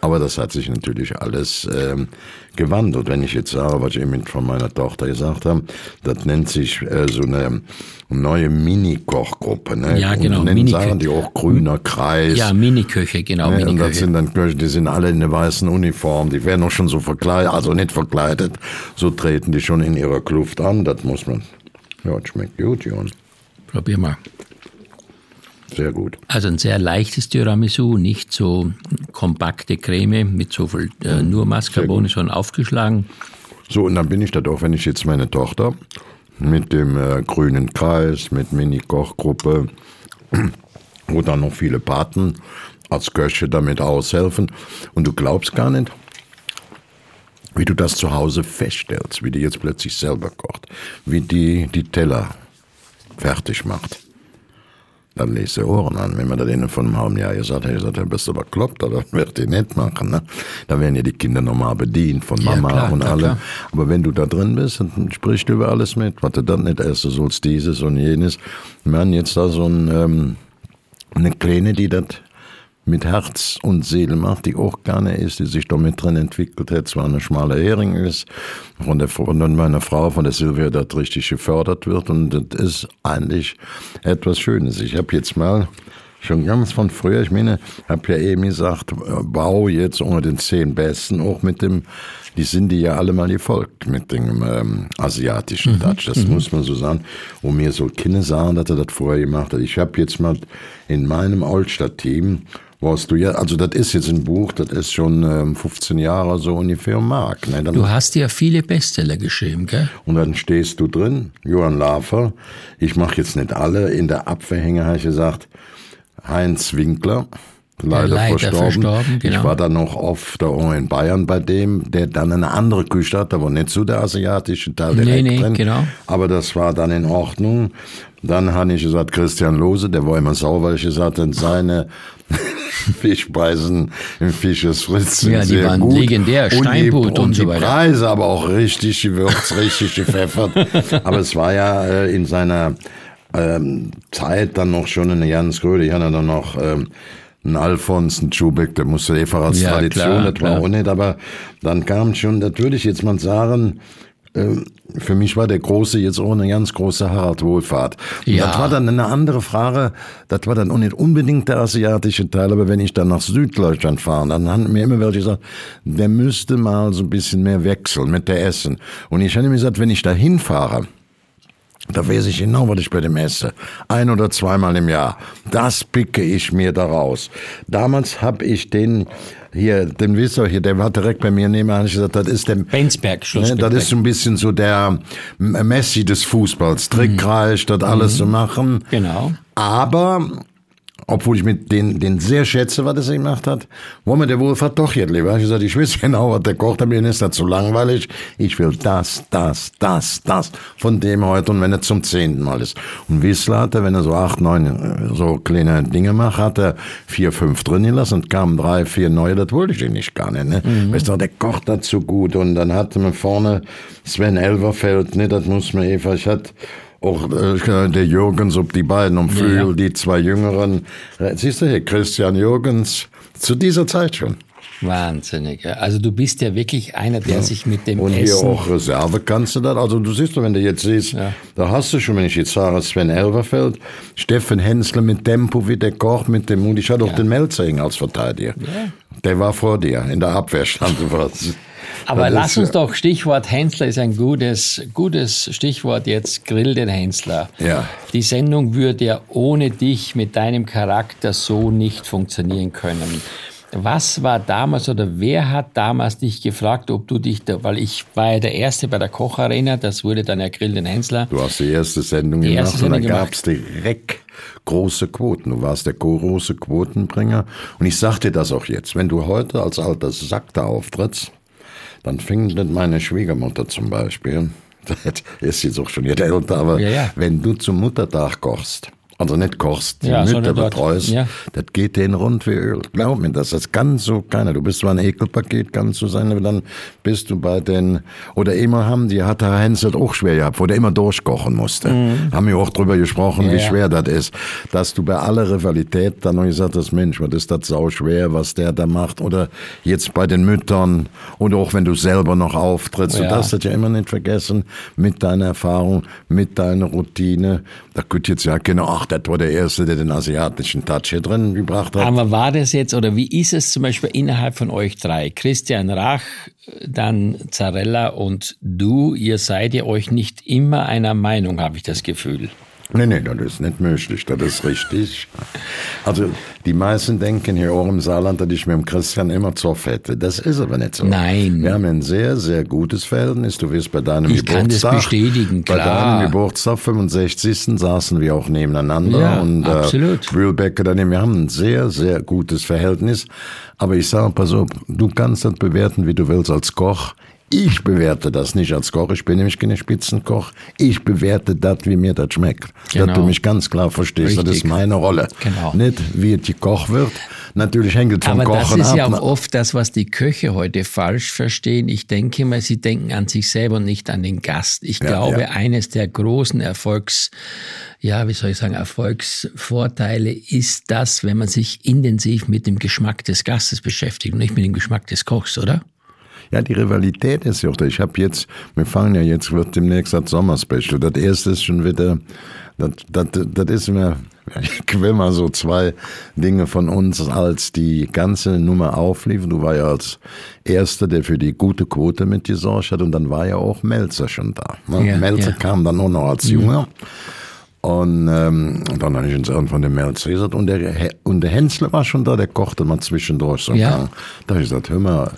Aber das hat sich natürlich alles ähm, gewandelt. Wenn ich jetzt sage, was ich eben von meiner Tochter gesagt habe, das nennt sich äh, so eine neue Mini-Kochgruppe. Ne? Ja, genau, Und nennen Mini- sagen die auch grüner Kreis. Ja, Miniköche, genau, Ne, und das sind dann Köche, die sind alle in der weißen Uniform, die werden auch schon so verkleidet, also nicht verkleidet, so treten die schon in ihrer Kluft an, das muss man, ja, das schmeckt gut, Jon, Probier mal. sehr gut. Also ein sehr leichtes Tiramisu, nicht so kompakte Creme mit so viel äh, nur Mascarpone, sondern aufgeschlagen. So, und dann bin ich das auch, wenn ich jetzt meine Tochter mit dem äh, grünen Kreis, mit Mini-Kochgruppe, wo dann noch viele Paten als Köche damit aushelfen. Und du glaubst gar nicht, wie du das zu Hause feststellst, wie die jetzt plötzlich selber kocht, wie die die Teller fertig macht. Dann lest sie Ohren an. Wenn man das denen von einem halben Jahr gesagt hat, gesagt, bist du bekloppt, oder wird die nicht machen. Ne? Da werden ja die Kinder normal bedient von Ja, Mama klar, und allem. klar. Aber wenn du da drin bist, dann sprichst du über alles mit. Was du dann nicht erst, sollst dieses und jenes. Wir haben jetzt da so ein, ähm, eine Kleine, die das mit Herz und Seele macht, die auch gerne ist, die sich da mit drin entwickelt hat, zwar eine schmale Hering ist, von der von meiner Frau, von der Silvia, das richtig gefördert wird und das ist eigentlich etwas Schönes. Ich habe jetzt mal schon ganz von früher, ich meine, habe ja eben gesagt, Bau jetzt unter den zehn Besten, auch mit dem, die sind die ja alle mal gefolgt mit dem ähm, asiatischen Touch, das muss man so sagen. Und mir so Kinder sagen, dass er das vorher gemacht hat. Ich habe jetzt mal in meinem Altstadt-Team, warst du ja, also das ist jetzt ein Buch, das ist schon ähm, 15 Jahre so ungefähr im Markt. Ne? Dann, Du hast ja viele Bestseller geschrieben, gell? und dann stehst du drin, Johann Lafer, ich mache jetzt nicht alle, in der Abwehrhänge habe ich gesagt, Heinz Winkler, leider, leider verstorben. verstorben, genau. Ich war dann noch oft da auch in Bayern bei dem, der dann eine andere Küche hat, da war nicht so der asiatische Teil Nee, direkt nee, drin. genau. Aber das war dann in Ordnung. Dann habe ich gesagt, Christian Lose, der war immer weil ich gesagt habe, seine Fischspeisen im Fischers Fritz sind Ja, die sehr waren gut. legendär, Und die- Steinbutt und die so weiter. Preise aber auch richtig gewürzt, richtig gepfeffert. aber es war ja äh, in seiner ähm, Zeit dann noch schon eine ganz Gröde. Ich hatte dann noch ähm, einen Alfons, einen Schubeck, der musste einfach als Ja, Tradition, klar, das war klar. auch nicht, aber dann kam schon, natürlich jetzt mal sagen, für mich war der große jetzt auch eine ganz große Harald Wohlfahrt. Und Ja. Das war dann eine andere Frage. Das war dann auch nicht unbedingt der asiatische Teil, aber wenn ich dann nach Süddeutschland fahre, dann haben mir immer welche gesagt, der müsste mal so ein bisschen mehr wechseln mit der Essen. Und ich habe mir gesagt, wenn ich da hinfahre, da weiß ich genau, was ich bei dem esse. Ein oder zweimal im Jahr. Das picke ich mir daraus. Damals habe ich den hier, den wisst ihr hier, der war direkt bei mir nebenan. Ich gesagt, das ist der Bensberg, Ne, das ist so ein bisschen so der Messi des Fußballs. Trickreich, das alles zu machen. Genau. Aber, obwohl ich mit den, den sehr schätze, was er gemacht hat, wo mir der Wohlfahrt doch jetzt lieber. Ich gesagt, ich weiß genau, was der kocht, aber mir ist das zu langweilig. Ich will das, das, das, das von dem heute und wenn er zum zehnten Mal ist. Und Wissler hat er, wenn er so acht, neun äh, so kleine Dinge macht, hat er vier, fünf drin gelassen und kamen drei, vier neue, das wollte ich nicht gar nicht. Ne? Weißt du, der kocht dazu gut und dann hatte man vorne Sven Elverfeld, ne, das muss man Eva, ich hatte auch äh, der Jürgens, ob die beiden um Flügel, ja. die zwei Jüngeren. Äh, Siehst du hier, Christian Jürgens, zu dieser Zeit schon. Wahnsinnig. ja. Also du bist ja wirklich einer, der sich mit dem Und hier Essen... auch Reserve kannst du das. Also du siehst, wenn du jetzt siehst, Ja. da hast du schon, wenn ich jetzt sage, Sven Elverfeld, Steffen Hensler mit Tempo, wie der kocht mit dem Mund. Ich hatte auch den Melzing als Verteidiger. Der war vor dir, in der Abwehr stand was. Aber Das lass uns doch, Stichwort Hensler ist ein gutes, gutes Stichwort jetzt, Grill den Hensler. Ja. Die Sendung würde ja ohne dich mit deinem Charakter so nicht funktionieren können. Was war damals oder wer hat damals dich gefragt, ob du dich da, weil ich war ja der Erste bei der Kocharena, das wurde dann ja Grill den Hensler. Du hast die erste Sendung Die gemacht erste und dann Sendung gab's direkt große Quoten. Du warst der große Quotenbringer. Und ich sag dir das auch jetzt. Wenn du heute als alter Sack da auftrittst, dann findet meine Schwiegermutter zum Beispiel, ist jetzt auch schon jetzt älter, aber Ja, ja. wenn du zum Muttertag kochst also nicht kochst, die Ja, Mütter betreust, ja. das geht denen rund wie Öl. Glaub mir das, das kann so keiner. Du bist zwar ein Ekelpaket, kannst du sein, aber dann bist du bei den, oder immer haben, die hat der Hens das auch schwer gehabt, wo der immer durchkochen musste. Haben wir auch drüber gesprochen, Mhm. Ja, wie schwer das ist. Dass du bei aller Rivalität dann noch gesagt hast, Mensch, was ist das sau schwer, was der da macht, oder jetzt bei den Müttern, oder auch wenn du selber noch auftrittst, Ja. du darfst das ja immer nicht vergessen, mit deiner Erfahrung, mit deiner Routine. Da könnte jetzt ja genau, ach, das war der Erste, der den asiatischen Touch hier drin gebracht hat. Aber war das jetzt, oder wie ist es zum Beispiel innerhalb von euch drei? Christian Rach, dann Zarella und du, ihr seid ja euch nicht immer einer Meinung, habe ich das Gefühl. Nee, nee, das ist nicht möglich, das ist richtig. Also, die meisten denken hier auch im Saarland, dass ich mit dem Christian immer Zoff hätte. Das ist aber nicht so. Nein. Wir haben ein sehr, sehr gutes Verhältnis. Du wirst bei deinem Ich kann das Geburtstag. bestätigen, Bei klar. deinem Geburtstag, 65. saßen wir auch nebeneinander. Ja, und, absolut. Äh, Brühlbecker daneben. Wir haben ein sehr, sehr gutes Verhältnis. Aber ich sage, pass auf, du kannst das bewerten, wie du willst als Koch. Ich bewerte das nicht als Koch. Ich bin nämlich kein Spitzenkoch. Ich bewerte das, wie mir das schmeckt. Genau. Dass du mich ganz klar verstehst. Das Richtig. ist meine Rolle. Genau. Nicht, wie es gekocht wird. Natürlich hängt es vom Aber das Kochen ist ab. ja auch oft das, was die Köche heute falsch verstehen. Ich denke mal, sie denken an sich selber und nicht an den Gast. Ich Ja, glaube, ja. eines der großen Erfolgs, ja, wie soll ich sagen, Erfolgsvorteile ist das, wenn man sich intensiv mit dem Geschmack des Gastes beschäftigt und nicht mit dem Geschmack des Kochs, oder? Ja, die Rivalität ist ja auch da. Ich habe jetzt, wir fangen ja jetzt, wird demnächst das Sommerspecial. Das erste ist schon wieder, das, das, das ist mir, ich will mal so zwei Dinge von uns, als die ganze Nummer auflief. Du war ja als Erster, der für die gute Quote mitgesorgt hat und dann war ja auch Melzer schon da. Ne? Ja, Melzer ja. Mhm. kam dann auch noch als Junger. Und, ähm, dann habe ich uns irgendwann den Melzer gesagt, und der, und der Hensler war schon da, der kochte mal zwischendurch so. Ja. Da habe ich gesagt, hör mal,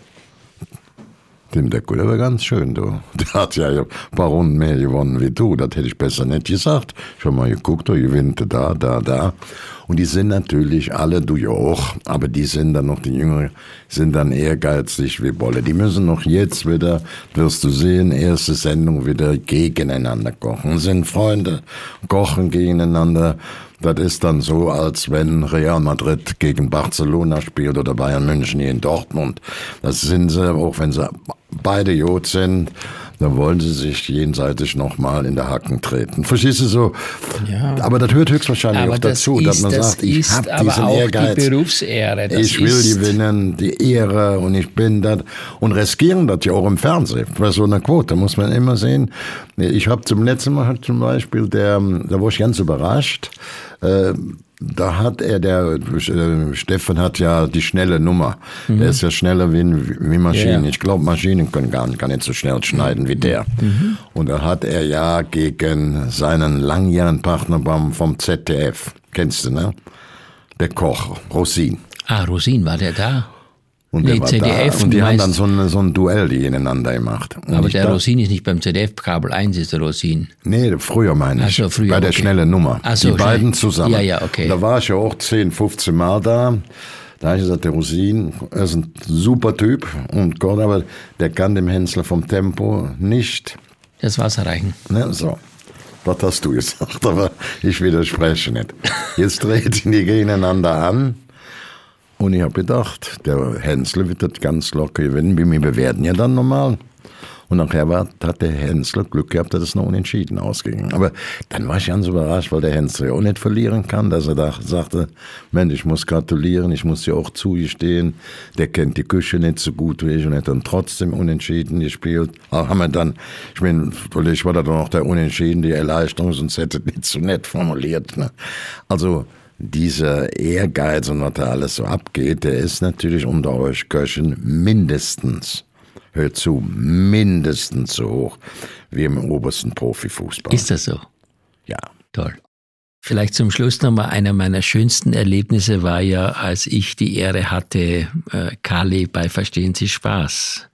dem Deckel, der war ganz schön, du. Der hat ja ein paar Runden mehr gewonnen wie du. Das hätte ich besser nicht gesagt. Schon mal geguckt, du gewinnt da, da, da. Und die sind natürlich alle, du ja auch, aber die sind dann noch, die Jüngeren, sind dann ehrgeizig wie Bolle. Die müssen noch jetzt wieder, wirst du sehen, erste Sendung wieder gegeneinander kochen. Sind Freunde, kochen gegeneinander. Das ist dann so, als wenn Real Madrid gegen Barcelona spielt oder Bayern München hier in Dortmund. Das sind sie, auch wenn sie beide Jod sind, dann wollen sie sich jenseitig nochmal in der Hacken treten. Verstehst du so? Ja. Aber das hört höchstwahrscheinlich Aber auch das dazu, ist, dass man das sagt, ich habe diesen Ehrgeiz. die Berufsehre. Ich will gewinnen, die Ehre und ich bin das. Und riskieren das ja auch im Fernsehen. Bei so einer Quote muss man immer sehen. Ich habe zum letzten Mal zum Beispiel, der, da war ich ganz überrascht, äh, da hat er, der äh, Stefan hat ja die schnelle Nummer. Der ist ja schneller wie, wie Maschinen. Mhm. Ja. Ich glaube, Maschinen können gar, gar nicht so schnell schneiden wie der. Mhm. Und da hat er ja gegen seinen langjährigen Partner beim, vom ZDF, kennst du, ne? Der Koch, Rosin. Ah, Rosin, war der da? Und Nee, ZDF, da. Und die haben dann so ein, so ein Duell gegeneinander gemacht. Und Aber der Rosin ist nicht beim ZDF, Kabel 1 ist der Rosin. Nee, früher meine ich. So, früher, Bei der okay. schnellen Nummer. Ach so, die beiden schnell. zusammen. Ja, ja, okay. Da war ich ja auch 10, 15 Mal da. Da habe ich gesagt, der Rosin er ist ein super Typ und Gott, aber der kann dem Hensler vom Tempo nicht. Das Wasser reichen. Ne, so. Was hast du gesagt? Aber ich widerspreche nicht. Jetzt treten die gegeneinander an. Und ich habe gedacht, der Hensler wird das ganz locker gewinnen. Wir bewerten ja dann normal. Und nachher war, hat der Hensler Glück gehabt, dass es noch unentschieden ausging. Aber dann war ich ganz überrascht, weil der Hensler ja auch nicht verlieren kann, dass er da sagte, Mensch, ich muss gratulieren, ich muss ja auch zugestehen, der kennt die Küche nicht so gut wie ich und hat dann trotzdem unentschieden gespielt. Aber haben wir dann, ich meine, vielleicht war da doch noch der Unentschieden, die Erleichterung, sonst hätte nicht so nett formuliert. Ne? Also, dieser Ehrgeiz und was da alles so abgeht, der ist natürlich unter euch Köchen mindestens, hört zu, mindestens so hoch wie im obersten Profifußball. Ist das so? ja. Toll. Vielleicht zum Schluss nochmal, einer meiner schönsten Erlebnisse war ja, als ich die Ehre hatte, äh, Kali bei Verstehen Sie Spaß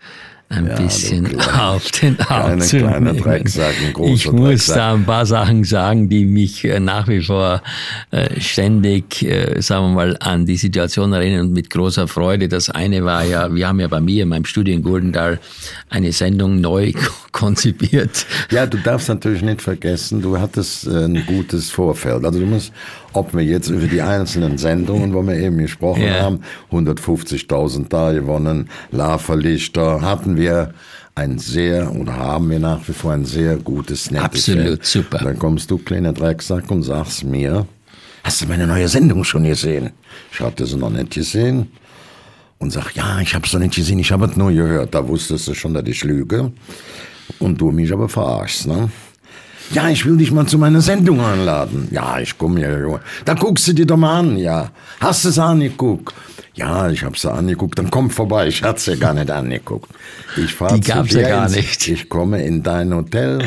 ein Ja, bisschen auf den Arm zu nehmen. Drecksack, ich muss Drecksack. da ein paar Sachen sagen, die mich äh, nach wie vor äh, ständig, äh, sagen wir mal, an die Situation erinnern und mit großer Freude. Das eine war ja, wir haben ja bei mir in meinem Studio in Goldenthal eine Sendung neu konzipiert. Ja, du darfst natürlich nicht vergessen, du hattest ein gutes Vorfeld. Also du musst, ob wir jetzt über die einzelnen Sendungen, wo wir eben gesprochen Ja. haben, 150.000 da gewonnen, Laferlichter, hatten wir ein sehr, oder haben wir nach wie vor ein sehr gutes Netz. Absolut, super. Dann kommst du, kleiner Drecksack, und sagst mir, hast du meine neue Sendung schon gesehen? Ich hatte sie noch nicht gesehen. Und sag, ja, ich hab's noch nicht gesehen, ich habe es nur gehört. Da wusstest du schon, dass ich lüge. Und du mich aber verarschst, ne? Ja, ich will dich mal zu meiner Sendung einladen. Ja, ich komme ja. Junge. Da guckst du dir doch mal an, ja. Hast du es angeguckt? Ja, ich hab's angeguckt. Dann komm vorbei. Ich hat's ja gar nicht angeguckt. Ich fahr Die gab's ja gar ins- nicht. Ich komme in dein Hotel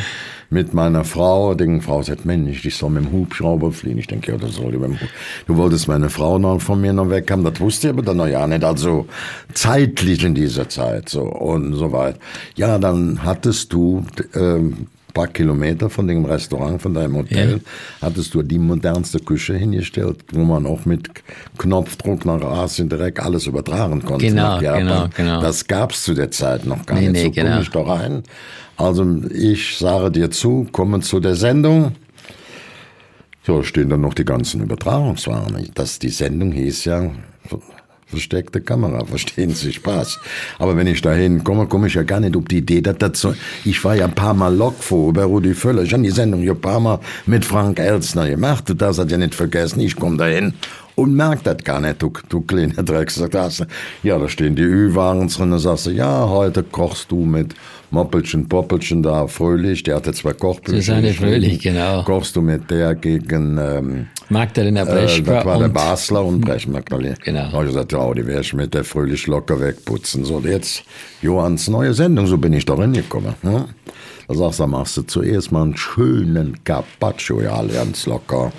mit meiner Frau. Die Frau sagt, Mensch, ich soll mit dem Hubschrauber fliegen. Ich denke, ja, das soll ich mit dem Hub- Du wolltest meine Frau noch von mir noch weg haben. Das wusste ich aber dann noch ja nicht. Also zeitlich in dieser Zeit so und so weit. Ja, dann hattest du ähm, paar Kilometer von dem Restaurant, von deinem Hotel, Ja. hattest du die modernste Küche hingestellt, wo man auch mit Knopfdruck nach Asien direkt alles übertragen konnte. Genau, genau, genau. Das gab's zu der Zeit noch gar Nee, nicht. nee, so genau. ich doch rein. Also ich sage dir zu, komme zu der Sendung. So stehen dann noch die ganzen Übertragungswaren. Das, die Sendung hieß ja versteckte Kamera, verstehen Sie Spaß. Aber wenn ich dahin komme, komme ich ja gar nicht auf die Idee, dass das so, ich war ja ein paar Mal Lokvo bei Rudi Völler, ich habe die Sendung ja ein paar Mal mit Frank Elstner gemacht, das ja nicht vergessen, ich komme dahin und merk das gar nicht, du, du kleiner Drecksack. Ja, da stehen die Ü-Waren drin, da sagst du, ja, heute kochst du mit Moppelchen, Poppelchen da, Fröhlich, der hatte zwei Kochbücher. Susanne geschrieben. Fröhlich, genau. Kochst du mit der gegen, ähm, Magdalena äh, Breschka das war der und Basler und Brecht Magdalena. Genau. Da hab ich gesagt, ja, die werde ich mit der fröhlich locker wegputzen. So, und jetzt Johanns neue Sendung, so bin ich da reingekommen. Ne? Da sagst du, machst du zuerst mal einen schönen Carpaccio, ja, ganz locker.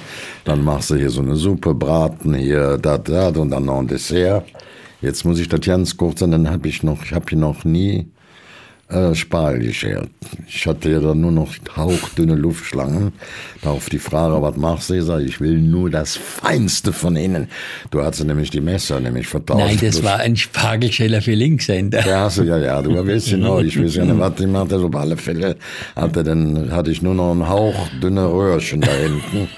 Dann machst du hier so eine Suppe, Braten, hier, da, da, und dann noch ein Dessert. Jetzt muss ich das ganz kurz sagen, dann habe ich noch, ich habe hier noch nie äh, geschert. Ich hatte ja dann nur noch hauchdünne Luftschlangen. Da auf die Frage, was machst du? Ich sag, ich will nur das Feinste von innen. Du hast ja nämlich die Messer nämlich vertauscht. Nein, das war ein Spargelscheller für Linkshänder. Ja, du, ja, ja, du weißt genau, ich weiß ja nicht, was ich machte, also auf alle Fälle hatte dann, hatte ich nur noch ein hauchdünne Röhrchen da hinten.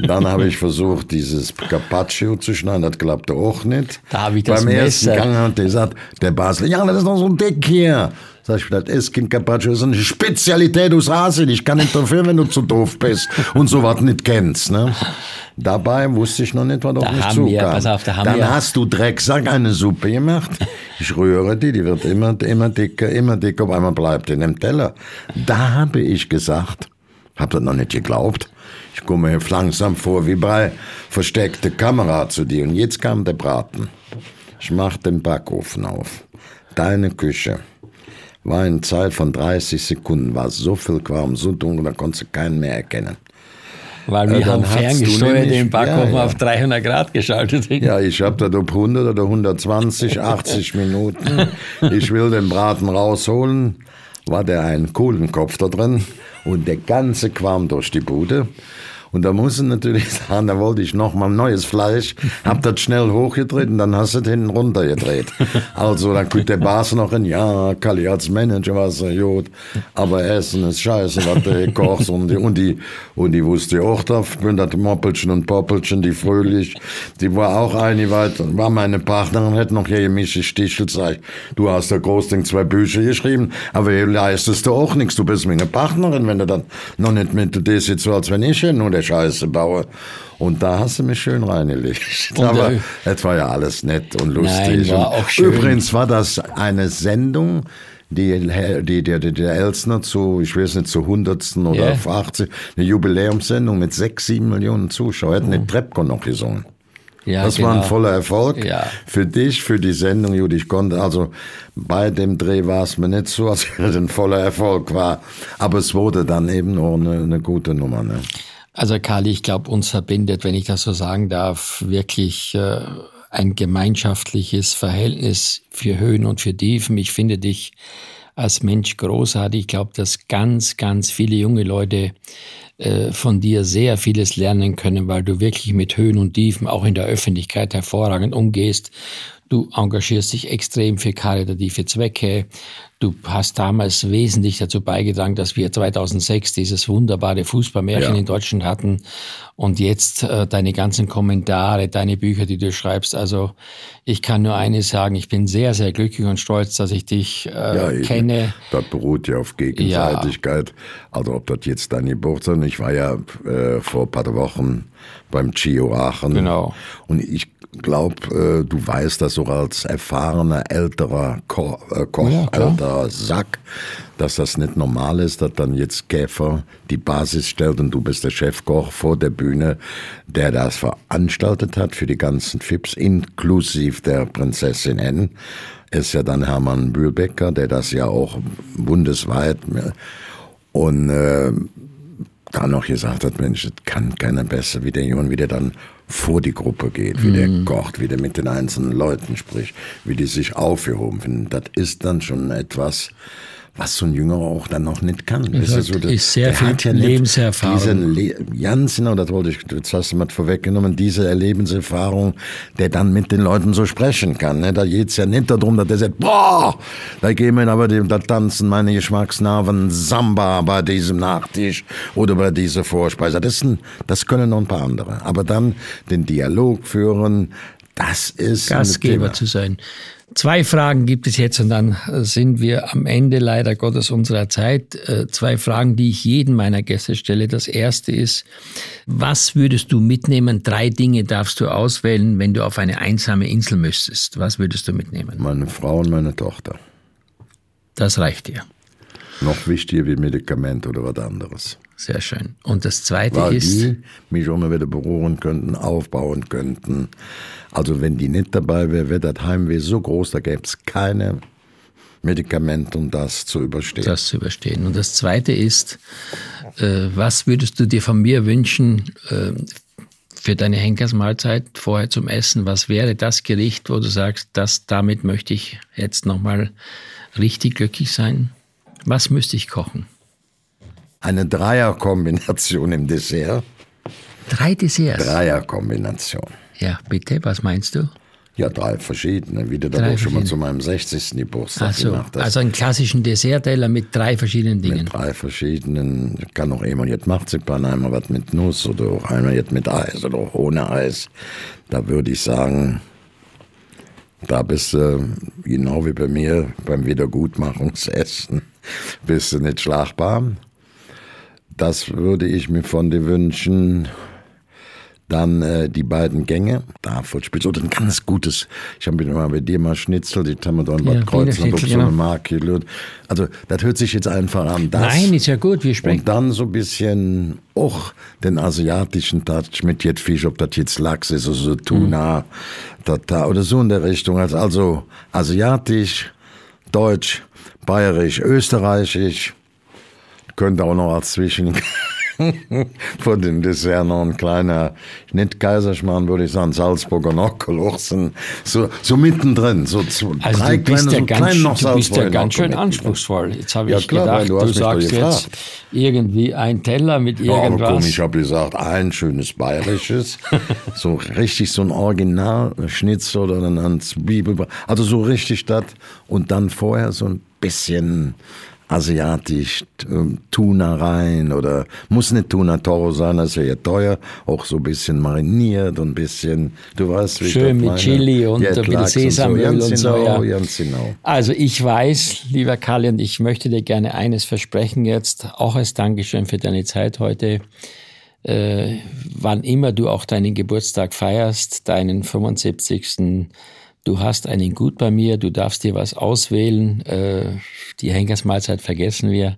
Dann habe ich versucht, dieses Carpaccio zu schneiden, das klappte auch nicht. Da habe ich das Beim ersten Messer. Gang hat der gesagt, der Basler, ja, das ist noch so dick hier. Sag ich, das ist kein Carpaccio, das ist eine Spezialität aus Asien. Ich kann nicht dafür, wenn du zu doof bist und sowas nicht kennst, ne? Dabei wusste ich noch nicht, was auf Da mich zukam. wir- pass auf, da haben Dann wir- hast du Drecksack eine Suppe gemacht. Ich rühre die, die wird immer, immer dicker, immer dicker, auf einmal bleibt in dem Teller. Da habe ich gesagt, hab das noch nicht geglaubt. Ich komme hier langsam vor wie bei versteckte Kamera zu dir. Und jetzt kam der Braten. Ich mach den Backofen auf. Deine Küche war in Zeit von 30 Sekunden, war so viel Qualm, so dunkel, da konntest du keinen mehr erkennen. Weil Äh, wir dann haben ferngesteuert den Backofen ja, ja. auf 300 Grad geschaltet. Ja, ich hab da ob 100 oder 120, 80 Minuten. Ich will den Braten rausholen. War der ein Kohlenkopf da drin und der ganze Qualm durch die Bude. Und da muss ich natürlich sagen, da wollte ich noch mal neues Fleisch, hab das schnell hochgedreht und dann hast du es hinten runtergedreht. Also dann guckt der Bas noch in, ja, Kalli als Manager war so gut, aber Essen ist scheiße, was du kochst. Und die, und die, und die wusste auch, da bin das Moppelchen und Poppelchen, die fröhlich, die war auch eine, weit, war meine Partnerin, hat noch hier Mischi Stichel gesagt, du hast da großding zwei Bücher geschrieben, aber hier leistest du auch nichts, du bist meine Partnerin, wenn du dann noch nicht mit, das jetzt so, als wenn ich hier nur der Scheiße baue. Und da hast du mich schön reingelegt. Und, Aber äh, es war ja alles nett und lustig. Nein, war auch schön. Übrigens war das eine Sendung, die, die, die, die der Elsner zu, ich weiß nicht, zu hundertsten oder zu 80, eine Jubiläumssendung mit sechs, sieben Millionen Zuschauern. Hätten den Trepko noch gesungen. Ja, Das war ein genau. voller Erfolg. Ja. Für dich, für die Sendung, Judy. Ich konnte, also bei dem Dreh war es mir nicht so, als wenn es ein voller Erfolg war. Aber es wurde dann eben auch eine, eine gute Nummer. Ne? Also Kali, ich glaube, uns verbindet, wenn ich das so sagen darf, wirklich äh, ein gemeinschaftliches Verhältnis für Höhen und für Tiefen. Ich finde dich als Mensch großartig. Ich glaube, dass ganz, ganz viele junge Leute äh, von dir sehr vieles lernen können, weil du wirklich mit Höhen und Tiefen auch in der Öffentlichkeit hervorragend umgehst. Du engagierst dich extrem für karitative Zwecke. Du hast damals wesentlich dazu beigetragen, dass wir 2006 dieses wunderbare Fußballmärchen ja. in Deutschland hatten. Und jetzt äh, deine ganzen Kommentare, deine Bücher, die du schreibst. Also ich kann nur eines sagen, ich bin sehr, sehr glücklich und stolz, dass ich dich äh, ja, kenne. Das beruht ja auf Gegenseitigkeit. Ja. Also ob das jetzt deine Geburt ist. Ich war ja äh, vor ein paar Wochen beim Gio Aachen. Genau. Und ich glaube, äh, du weißt das auch als erfahrener älterer Ko äh, Koch, ja, älterer Sack, dass das nicht normal ist, dass dann jetzt Käfer die Basis stellt und du bist der Chefkoch vor der Bühne, der das veranstaltet hat für die ganzen Fips, inklusive der Prinzessin N. Ist ja dann Hermann Bühlbecker, der das ja auch bundesweit und äh, dann noch gesagt hat, Mensch, das kann keiner besser wie der Junge, wie der dann vor die Gruppe geht, wie mhm. der kocht, wie der mit den einzelnen Leuten spricht, wie die sich aufgehoben finden. Das ist dann schon etwas, was so ein Jüngerer auch dann noch nicht kann. Das ist, so, ist sehr viel ja Lebenserfahrung. Le ganz genau, das wollte ich, jetzt hast du mal vorweggenommen, diese Lebenserfahrung, der dann mit den Leuten so sprechen kann. Ne? Da geht's ja nicht darum, dass der sagt, boah, da gehen wir aber, da tanzen meine Geschmacksnerven Samba bei diesem Nachtisch oder bei dieser Vorspeise. Das, sind, das können noch ein paar andere. Aber dann den Dialog führen, das ist Gastgeber zu sein. Zwei Fragen gibt es jetzt und dann sind wir am Ende leider Gottes unserer Zeit. Äh, zwei Fragen, die ich jeden meiner Gäste stelle. Das erste ist, was würdest du mitnehmen? Drei Dinge darfst du auswählen, wenn du auf eine einsame Insel müsstest. Was würdest du mitnehmen? Meine Frau und meine Tochter. Das reicht dir. Noch wichtiger wie Medikament oder was anderes. Sehr schön. Und das Zweite Weil ist... die mich noch wieder beruhen könnten, aufbauen könnten. Also wenn die nicht dabei wäre, wäre das Heimweh so groß, da gäbe es keine Medikamente, um das zu überstehen. Das zu überstehen. Und das Zweite ist, äh, was würdest du dir von mir wünschen äh, für deine Henkersmahlzeit vorher zum Essen? Was wäre das Gericht, wo du sagst, das, damit möchte ich jetzt nochmal richtig glücklich sein? Was müsste ich kochen? Eine Dreierkombination im Dessert. Drei Desserts? Dreierkombination. Ja, bitte, was meinst du? Ja, drei verschiedene, wie du da auch schon mal zu meinem 60. Geburtstag Ach so, gemacht hast. Also einen klassischen Dessertteller mit drei verschiedenen Dingen. Mit drei verschiedenen, kann auch immer jetzt Marzipan, einmal was mit Nuss oder auch einmal jetzt mit Eis oder auch ohne Eis. Da würde ich sagen, da bist du, genau wie bei mir, beim Wiedergutmachungsessen, bist du nicht schlagbar. Das würde ich mir von dir wünschen. Dann äh, die beiden Gänge, Davon-Spitz oder ein ganz gutes, ich habe mal bei dir mal Schnitzel, die haben wir da in Bad ja, Kreuznach, so eine Marke. Also das hört sich jetzt einfach an. Das, Nein, ist ja gut, wir sprechen. Und dann so ein bisschen auch den asiatischen Touch mit jetzt Fisch, ob das jetzt Lachs ist oder so Tuna, mhm. Tata oder so in der Richtung. Also, also asiatisch, deutsch, bayerisch, österreichisch, könnte auch noch als Zwischen von dem Dessert noch ein kleiner, nicht Kaiserschmarrn, würde ich sagen, Salzburger Nockelochsen, so, so mittendrin, so zu, also drei du bist kleine, ja so ganz, noch Du bist ja ganz schön anspruchsvoll. Jetzt habe ja, ich klar, gedacht, du, du sagst jetzt irgendwie ein Teller mit irgendwas. Ja, komm, ich habe gesagt, ein schönes bayerisches, so richtig so ein Originalschnitzel oder ein Zwiebel, also so richtig das und dann vorher so ein bisschen asiatisch, ähm, Tuna rein oder muss nicht Tuna Toro sein, das wäre ja teuer, auch so ein bisschen mariniert und ein bisschen, du weißt, wie Schön mit meine, Chili und ein bisschen Sesamöl und so. Und so ja. genau. Also ich weiß, lieber Kalle, und ich möchte dir gerne eines versprechen jetzt, auch als Dankeschön für deine Zeit heute. Äh, wann immer du auch deinen Geburtstag feierst, deinen 75 du hast einen Gut bei mir, du darfst dir was auswählen. Äh, die Henkersmahlzeit vergessen wir.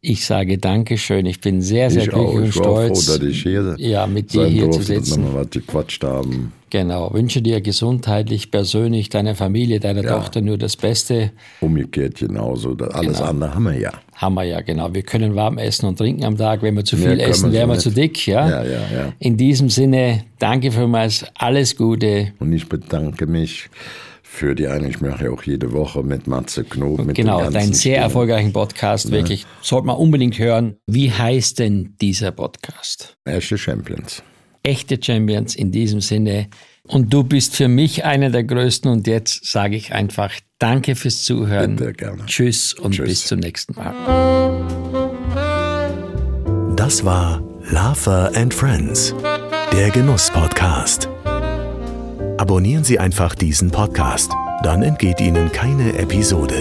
Ich sage Dankeschön. Ich bin sehr, sehr ich glücklich auch. und Ich stolz. froh, dass ich hier ja, mit dir hier zu durfte sitzen. was gequatscht haben. Genau. Wünsche dir gesundheitlich, persönlich, deiner Familie, deiner Ja. Tochter nur das Beste. Umgekehrt genauso. Alles Genau. andere haben wir ja. Haben wir ja, genau. Wir können warm essen und trinken am Tag. Wenn wir zu viel können essen, wären wir zu nicht. dick. Ja? Ja, ja, ja. In diesem Sinne, danke vielmals. Alles Gute. Und ich bedanke mich für die eine, ich mache ja auch jede Woche mit Matze Knob. Mit Genau, deinen sehr Spielern. erfolgreichen Podcast. Wirklich, sollte man unbedingt hören. Wie heißt denn dieser Podcast? Echte Champions. Echte Champions in diesem Sinne. Und du bist für mich einer der größten. Und jetzt sage ich einfach Danke fürs Zuhören. Bitte, gerne. Tschüss und Tschüss. bis zum nächsten Mal. Das war Laffer and Friends, der Genuss-Podcast. Abonnieren Sie einfach diesen Podcast, dann entgeht Ihnen keine Episode.